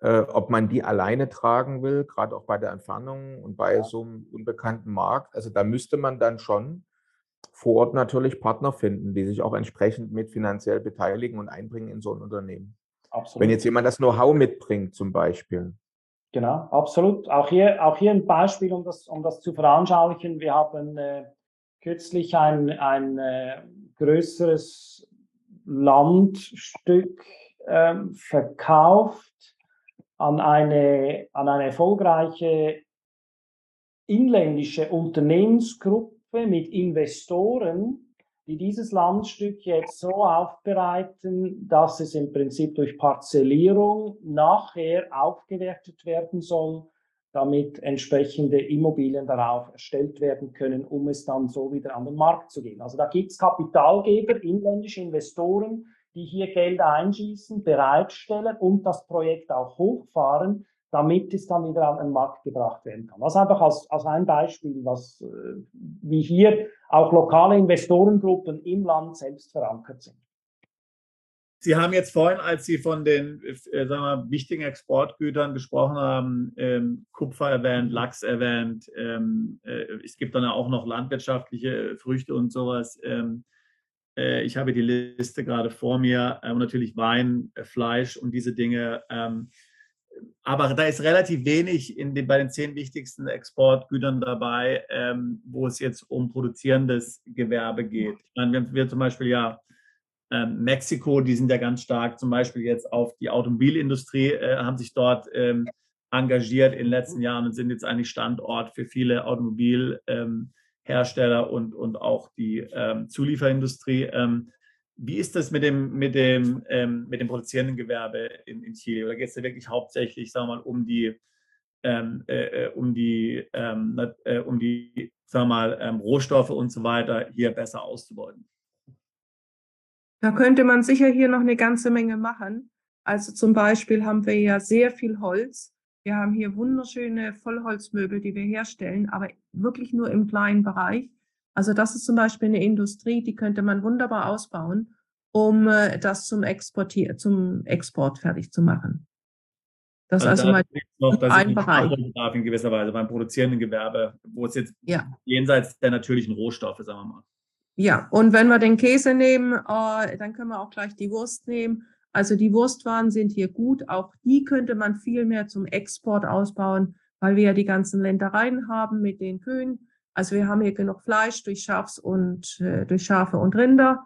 äh, ob man die alleine tragen will, gerade auch bei der Entfernung und bei so einem unbekannten Markt. Also da müsste man dann schon vor Ort natürlich Partner finden, die sich auch entsprechend mit finanziell beteiligen und einbringen in so ein Unternehmen. Absolut. Wenn jetzt jemand das Know-how mitbringt, zum Beispiel. Genau, absolut. Auch hier, auch hier ein Beispiel, um das, um das zu veranschaulichen. Wir haben äh, kürzlich ein, ein äh, größeres Landstück äh, verkauft an eine, an eine erfolgreiche inländische Unternehmensgruppe mit Investoren, die dieses Landstück jetzt so aufbereiten, dass es im Prinzip durch Parzellierung nachher aufgewertet werden soll, damit entsprechende Immobilien darauf erstellt werden können, um es dann so wieder an den Markt zu geben. Also da gibt es Kapitalgeber, inländische Investoren, die hier Geld einschießen, bereitstellen und das Projekt auch hochfahren, damit es dann wieder an den Markt gebracht werden kann. Das einfach als, als ein Beispiel, was, äh, wie hier auch lokale Investorengruppen im Land selbst verankert sind. Sie haben jetzt vorhin, als Sie von den äh, sagen wir, wichtigen Exportgütern gesprochen haben, ähm, Kupfer erwähnt, Lachs erwähnt. Ähm, äh, es gibt dann auch noch landwirtschaftliche Früchte und sowas. Ähm, äh, ich habe die Liste gerade vor mir. und natürlich Wein, äh, Fleisch und diese Dinge. Ähm, aber da ist relativ wenig in den, bei den zehn wichtigsten Exportgütern dabei, ähm, wo es jetzt um produzierendes Gewerbe geht. Ich meine, wir, wir zum Beispiel ja ähm, Mexiko, die sind ja ganz stark zum Beispiel jetzt auf die Automobilindustrie, äh, haben sich dort ähm, engagiert in den letzten Jahren und sind jetzt eigentlich Standort für viele Automobilhersteller ähm, und, und auch die ähm, Zulieferindustrie. Wie ist das mit dem, mit dem, ähm, mit dem produzierenden Gewerbe in, in Chile? Oder geht es da wirklich hauptsächlich, sagen wir mal, um die, ähm, äh, äh um die, ähm, äh, um die, sagen wir mal, ähm, Rohstoffe und so weiter hier besser auszubeuten? Da könnte man sicher hier noch eine ganze Menge machen. Also zum Beispiel haben wir ja sehr viel Holz. Wir haben hier wunderschöne Vollholzmöbel, die wir herstellen, aber wirklich nur im kleinen Bereich. Also das ist zum Beispiel eine Industrie, die könnte man wunderbar ausbauen, um äh, das zum, Exportier zum Export fertig zu machen. Das also, also mal noch, dass ein Bereich. in gewisser Weise beim produzierenden Gewerbe, wo es jetzt ja. jenseits der natürlichen Rohstoffe, sagen wir mal. Ja, und wenn wir den Käse nehmen, äh, dann können wir auch gleich die Wurst nehmen. Also die Wurstwaren sind hier gut. Auch die könnte man viel mehr zum Export ausbauen, weil wir ja die ganzen Ländereien haben mit den Kühen. Also wir haben hier genug Fleisch durch Schafs und äh, durch Schafe und Rinder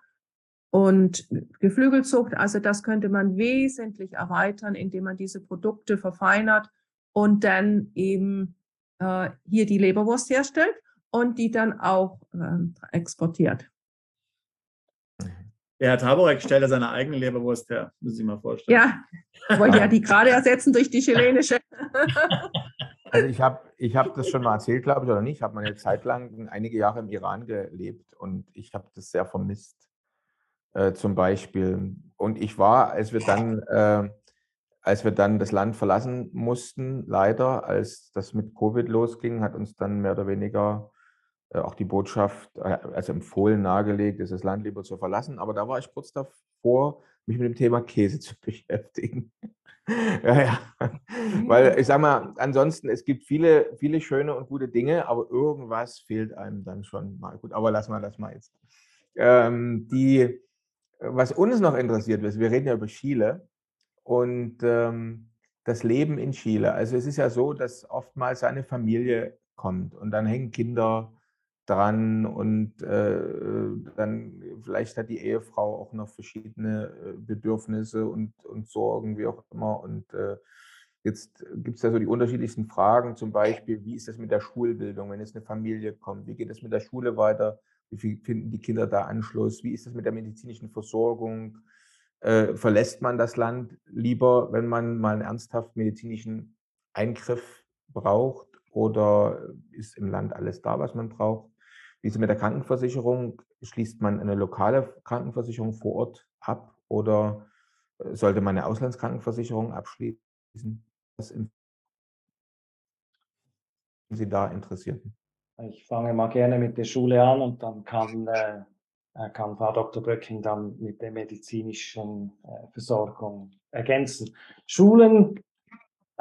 und Geflügelzucht. Also das könnte man wesentlich erweitern, indem man diese Produkte verfeinert und dann eben äh, hier die Leberwurst herstellt und die dann auch äh, exportiert. Der Herr Taborek stellt ja seine eigene Leberwurst her, müssen Sie sich mal vorstellen. Ja, wollte ja die gerade ersetzen durch die chilenische. Also ich habe ich hab das schon mal erzählt, glaube ich, oder nicht. Ich habe meine Zeit lang einige Jahre im Iran gelebt und ich habe das sehr vermisst, äh, zum Beispiel. Und ich war, als wir dann, äh, als wir dann das Land verlassen mussten, leider, als das mit Covid losging, hat uns dann mehr oder weniger äh, auch die Botschaft, äh, also empfohlen, nahegelegt, dieses Land lieber zu verlassen. Aber da war ich kurz davor, mich mit dem Thema Käse zu beschäftigen. ja, ja. Weil ich sage mal, ansonsten, es gibt viele, viele schöne und gute Dinge, aber irgendwas fehlt einem dann schon mal. Gut, aber lassen wir das mal jetzt. Ähm, die, was uns noch interessiert ist, wir reden ja über Chile und ähm, das Leben in Chile. Also es ist ja so, dass oftmals eine Familie kommt und dann hängen Kinder dran und äh, dann vielleicht hat die Ehefrau auch noch verschiedene äh, Bedürfnisse und, und Sorgen, wie auch immer. Und äh, jetzt gibt es ja so die unterschiedlichsten Fragen, zum Beispiel, wie ist das mit der Schulbildung, wenn jetzt eine Familie kommt? Wie geht es mit der Schule weiter? Wie finden die Kinder da Anschluss? Wie ist das mit der medizinischen Versorgung? Äh, verlässt man das Land lieber, wenn man mal einen ernsthaft medizinischen Eingriff braucht? Oder ist im Land alles da, was man braucht? Wie ist es mit der Krankenversicherung? Schließt man eine lokale Krankenversicherung vor Ort ab oder äh, sollte man eine Auslandskrankenversicherung abschließen? Was sind Sie da Interessierten? Ich fange mal gerne mit der Schule an und dann kann, äh, äh kann Frau Dr. Böcking dann mit der medizinischen äh, Versorgung ergänzen. Schulen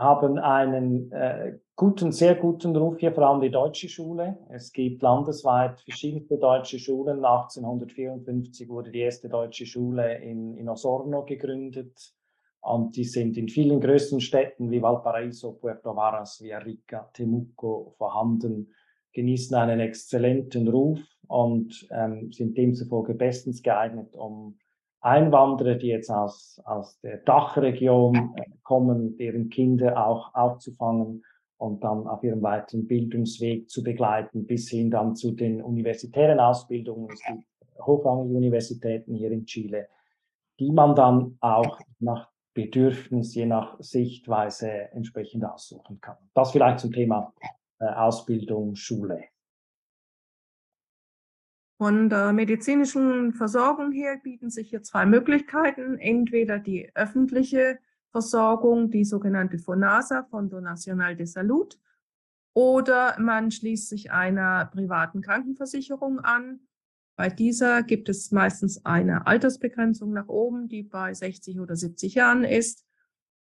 haben einen äh, guten, sehr guten Ruf hier, vor allem die deutsche Schule. Es gibt landesweit verschiedene deutsche Schulen. 1854 wurde die erste deutsche Schule in, in Osorno gegründet. Und die sind in vielen größeren Städten wie Valparaiso, Puerto Varas, Villarrica, Temuco vorhanden, genießen einen exzellenten Ruf und ähm, sind demzufolge bestens geeignet, um Einwanderer, die jetzt aus, aus der Dachregion äh, kommen, deren Kinder auch aufzufangen und dann auf ihrem weiteren Bildungsweg zu begleiten, bis hin dann zu den universitären Ausbildungen. Es gibt Universitäten hier in Chile, die man dann auch nach Bedürfnis, je nach Sichtweise entsprechend aussuchen kann. Das vielleicht zum Thema äh, Ausbildung, Schule. Von der medizinischen Versorgung her bieten sich hier zwei Möglichkeiten. Entweder die öffentliche Versorgung, die sogenannte FONASA, Fondo Nacional de Salud, oder man schließt sich einer privaten Krankenversicherung an. Bei dieser gibt es meistens eine Altersbegrenzung nach oben, die bei 60 oder 70 Jahren ist.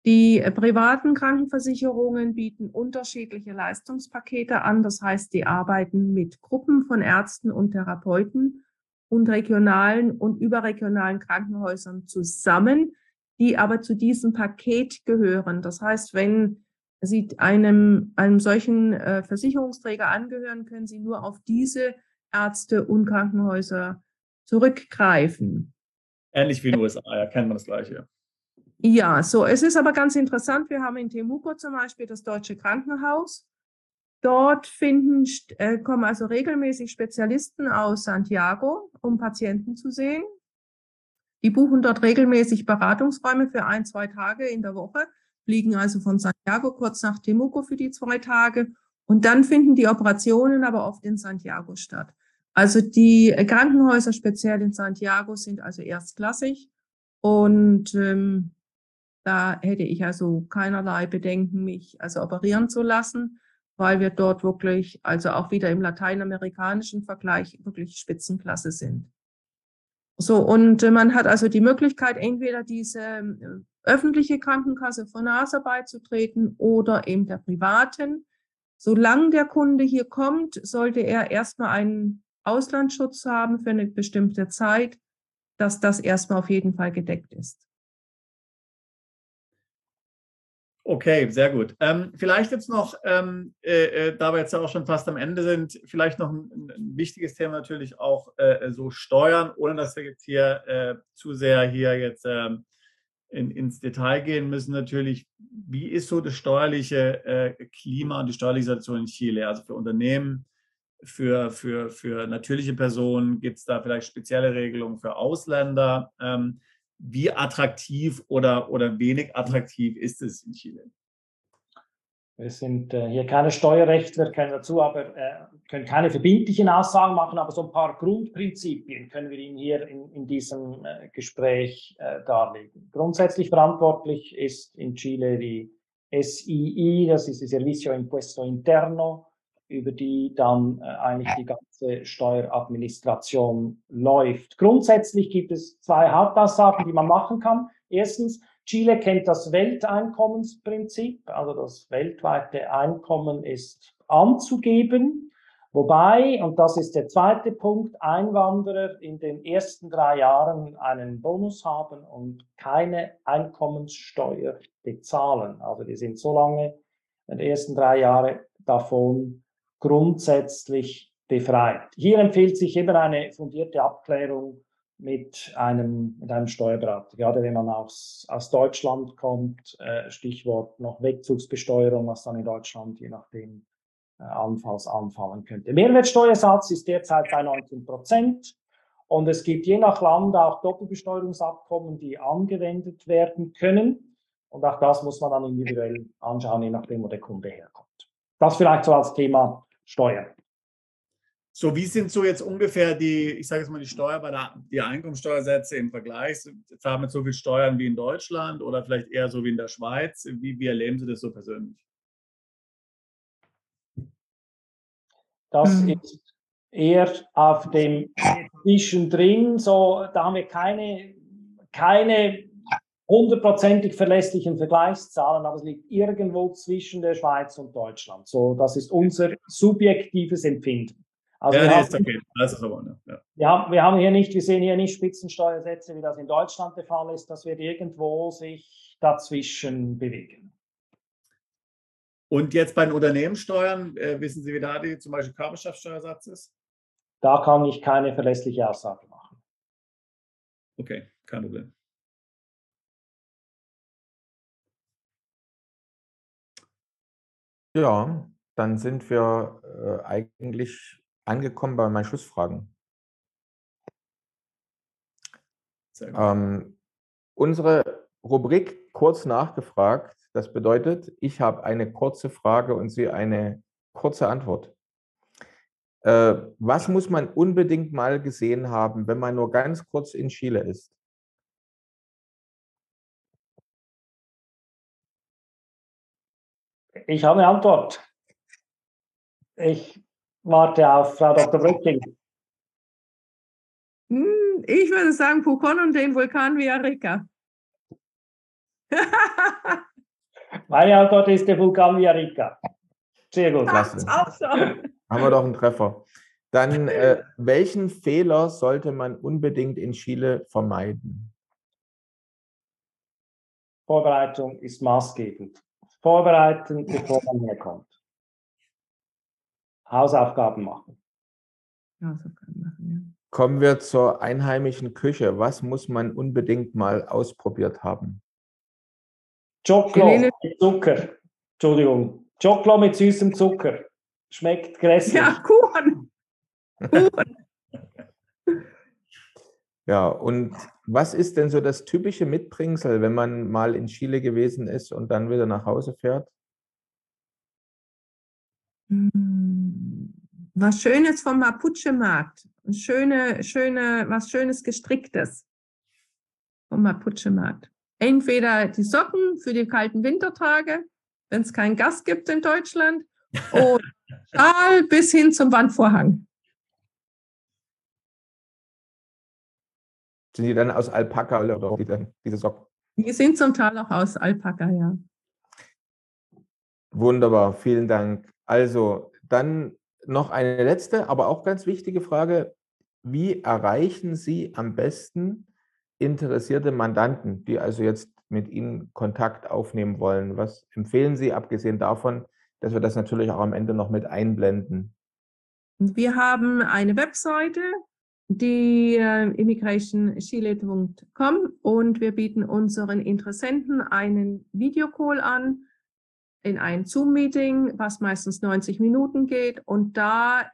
Die äh, privaten Krankenversicherungen bieten unterschiedliche Leistungspakete an. Das heißt, die arbeiten mit Gruppen von Ärzten und Therapeuten und regionalen und überregionalen Krankenhäusern zusammen, die aber zu diesem Paket gehören. Das heißt, wenn Sie einem, einem solchen äh, Versicherungsträger angehören, können Sie nur auf diese Ärzte und Krankenhäuser zurückgreifen. Ähnlich wie in den USA, ja, kennt man das Gleiche. Ja, so, es ist aber ganz interessant. Wir haben in Temuco zum Beispiel das Deutsche Krankenhaus. Dort finden, äh, kommen also regelmäßig Spezialisten aus Santiago, um Patienten zu sehen. Die buchen dort regelmäßig Beratungsräume für ein, zwei Tage in der Woche, fliegen also von Santiago kurz nach Temuco für die zwei Tage. Und dann finden die Operationen aber oft in Santiago statt. Also die Krankenhäuser speziell in Santiago sind also erstklassig. Und ähm, da hätte ich also keinerlei Bedenken, mich also operieren zu lassen, weil wir dort wirklich, also auch wieder im lateinamerikanischen Vergleich, wirklich Spitzenklasse sind. So, und äh, man hat also die Möglichkeit, entweder diese äh, öffentliche Krankenkasse von NASA beizutreten oder eben der privaten. Solange der Kunde hier kommt, sollte er erstmal einen Auslandsschutz haben für eine bestimmte Zeit, dass das erstmal auf jeden Fall gedeckt ist. Okay, sehr gut. Ähm, vielleicht jetzt noch, ähm, äh, äh, da wir jetzt auch schon fast am Ende sind, vielleicht noch ein, ein wichtiges Thema natürlich auch äh, so Steuern, ohne dass wir jetzt hier äh, zu sehr hier jetzt ähm, in, ins Detail gehen müssen. Natürlich, wie ist so das steuerliche äh, Klima und die steuerliche Situation in Chile? Also für Unternehmen, für, für, für natürliche Personen gibt es da vielleicht spezielle Regelungen für Ausländer. Ähm, wie attraktiv oder, oder wenig attraktiv ist es in Chile? Wir sind äh, hier keine Steuerrechtler, können dazu aber äh, können keine verbindlichen Aussagen machen, aber so ein paar Grundprinzipien können wir Ihnen hier in, in diesem äh, Gespräch äh, darlegen. Grundsätzlich verantwortlich ist in Chile die SII, das ist die Servicio Impuesto Interno, über die dann äh, eigentlich die ganze Steueradministration läuft. Grundsätzlich gibt es zwei Hauptaussagen, die man machen kann. Erstens, Chile kennt das Welteinkommensprinzip, also das weltweite Einkommen ist anzugeben, wobei, und das ist der zweite Punkt, Einwanderer in den ersten drei Jahren einen Bonus haben und keine Einkommenssteuer bezahlen. Also die sind so lange in den ersten drei Jahre davon grundsätzlich befreit. Hier empfiehlt sich immer eine fundierte Abklärung mit einem, mit einem Steuerberater, gerade wenn man aus, aus Deutschland kommt, äh, Stichwort noch Wegzugsbesteuerung, was dann in Deutschland je nachdem äh, allenfalls anfallen könnte. Mehrwertsteuersatz ist derzeit bei 19 Prozent und es gibt je nach Land auch Doppelbesteuerungsabkommen, die angewendet werden können und auch das muss man dann individuell anschauen, je nachdem, wo der Kunde herkommt. Das vielleicht so als Thema Steuern. So, wie sind so jetzt ungefähr die, ich sage jetzt mal, die Steuer bei der die Einkommensteuersätze im Vergleich? Zahlen wir so viel Steuern wie in Deutschland oder vielleicht eher so wie in der Schweiz? Wie, wie erleben Sie das so persönlich? Das mhm. ist eher auf dem Zwischendrin, so, da haben wir keine, keine hundertprozentig verlässlichen Vergleichszahlen, aber es liegt irgendwo zwischen der Schweiz und Deutschland. So, das ist unser subjektives Empfinden. Also ja, nee, ist okay. Das ist aber, ne? ja. ja, wir haben hier nicht, wir sehen hier nicht Spitzensteuersätze, wie das in Deutschland der Fall ist. Das wird irgendwo sich dazwischen bewegen. Und jetzt bei den Unternehmenssteuern, äh, wissen Sie, wie da die zum Beispiel Körperschaftssteuersatz ist? Da kann ich keine verlässliche Aussage machen. Okay, kein Problem. Ja, dann sind wir äh, eigentlich angekommen bei meinen Schlussfragen. Ähm, unsere Rubrik kurz nachgefragt, das bedeutet, ich habe eine kurze Frage und Sie eine kurze Antwort. Äh, was muss man unbedingt mal gesehen haben, wenn man nur ganz kurz in Chile ist? Ich habe eine Antwort. Ich warte auf Frau Dr. Brücking. Hm, ich würde sagen Pucon und den Vulkan Villarrica. Meine Antwort ist der Vulkan Villarrica. Sehr gut. Klasse. Haben wir doch einen Treffer. Dann, äh, welchen Fehler sollte man unbedingt in Chile vermeiden? Vorbereitung ist maßgebend vorbereiten, bevor man herkommt. Hausaufgaben machen. Hausaufgaben machen, ja. Kommen wir zur einheimischen Küche. Was muss man unbedingt mal ausprobiert haben? Choclo mit Zucker. Entschuldigung. Choclo mit süßem Zucker. Schmeckt grässlich. Ja, Kuchen. Kuchen. Ja, und was ist denn so das typische Mitbringsel, wenn man mal in Chile gewesen ist und dann wieder nach Hause fährt? Hm, was Schönes vom Mapuche-Markt. Schöne, schöne, was Schönes Gestricktes vom Mapuche-Markt. Entweder die Socken für die kalten Wintertage, wenn es keinen Gas gibt in Deutschland, oder Schal bis hin zum Wandvorhang. Sind die dann aus Alpaka oder diese, diese Socken? Die sind zum Teil auch aus Alpaka, ja. Wunderbar, vielen Dank. Also dann noch eine letzte, aber auch ganz wichtige Frage. Wie erreichen Sie am besten interessierte Mandanten, die also jetzt mit Ihnen Kontakt aufnehmen wollen? Was empfehlen Sie, abgesehen davon, dass wir das natürlich auch am Ende noch mit einblenden? Wir haben eine Webseite, die äh, immigrationchile.com und wir bieten unseren Interessenten einen Videocall an in ein Zoom-Meeting, was meistens 90 Minuten geht und da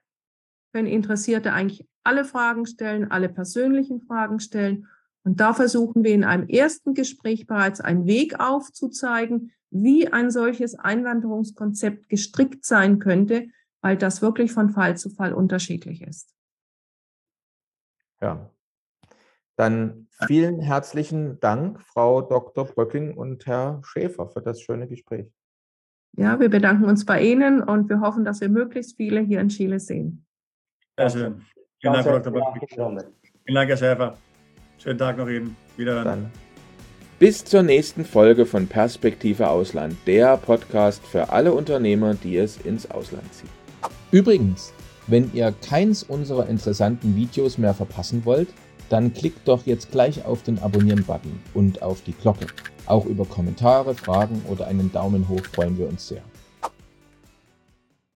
können Interessierte eigentlich alle Fragen stellen, alle persönlichen Fragen stellen und da versuchen wir in einem ersten Gespräch bereits einen Weg aufzuzeigen, wie ein solches Einwanderungskonzept gestrickt sein könnte, weil das wirklich von Fall zu Fall unterschiedlich ist. Ja. Dann vielen herzlichen Dank, Frau Dr. Bröcking und Herr Schäfer, für das schöne Gespräch. Ja, wir bedanken uns bei Ihnen und wir hoffen, dass wir möglichst viele hier in Chile sehen. Sehr schön. Vielen Dank, Frau Dr. Bröcking. Vielen Dank, Herr Schäfer. Schönen Tag noch Ihnen. Wiederhören. Bis zur nächsten Folge von Perspektive Ausland, der Podcast für alle Unternehmer, die es ins Ausland ziehen. Übrigens, wenn ihr keins unserer interessanten Videos mehr verpassen wollt, dann klickt doch jetzt gleich auf den Abonnieren-Button und auf die Glocke. Auch über Kommentare, Fragen oder einen Daumen hoch freuen wir uns sehr.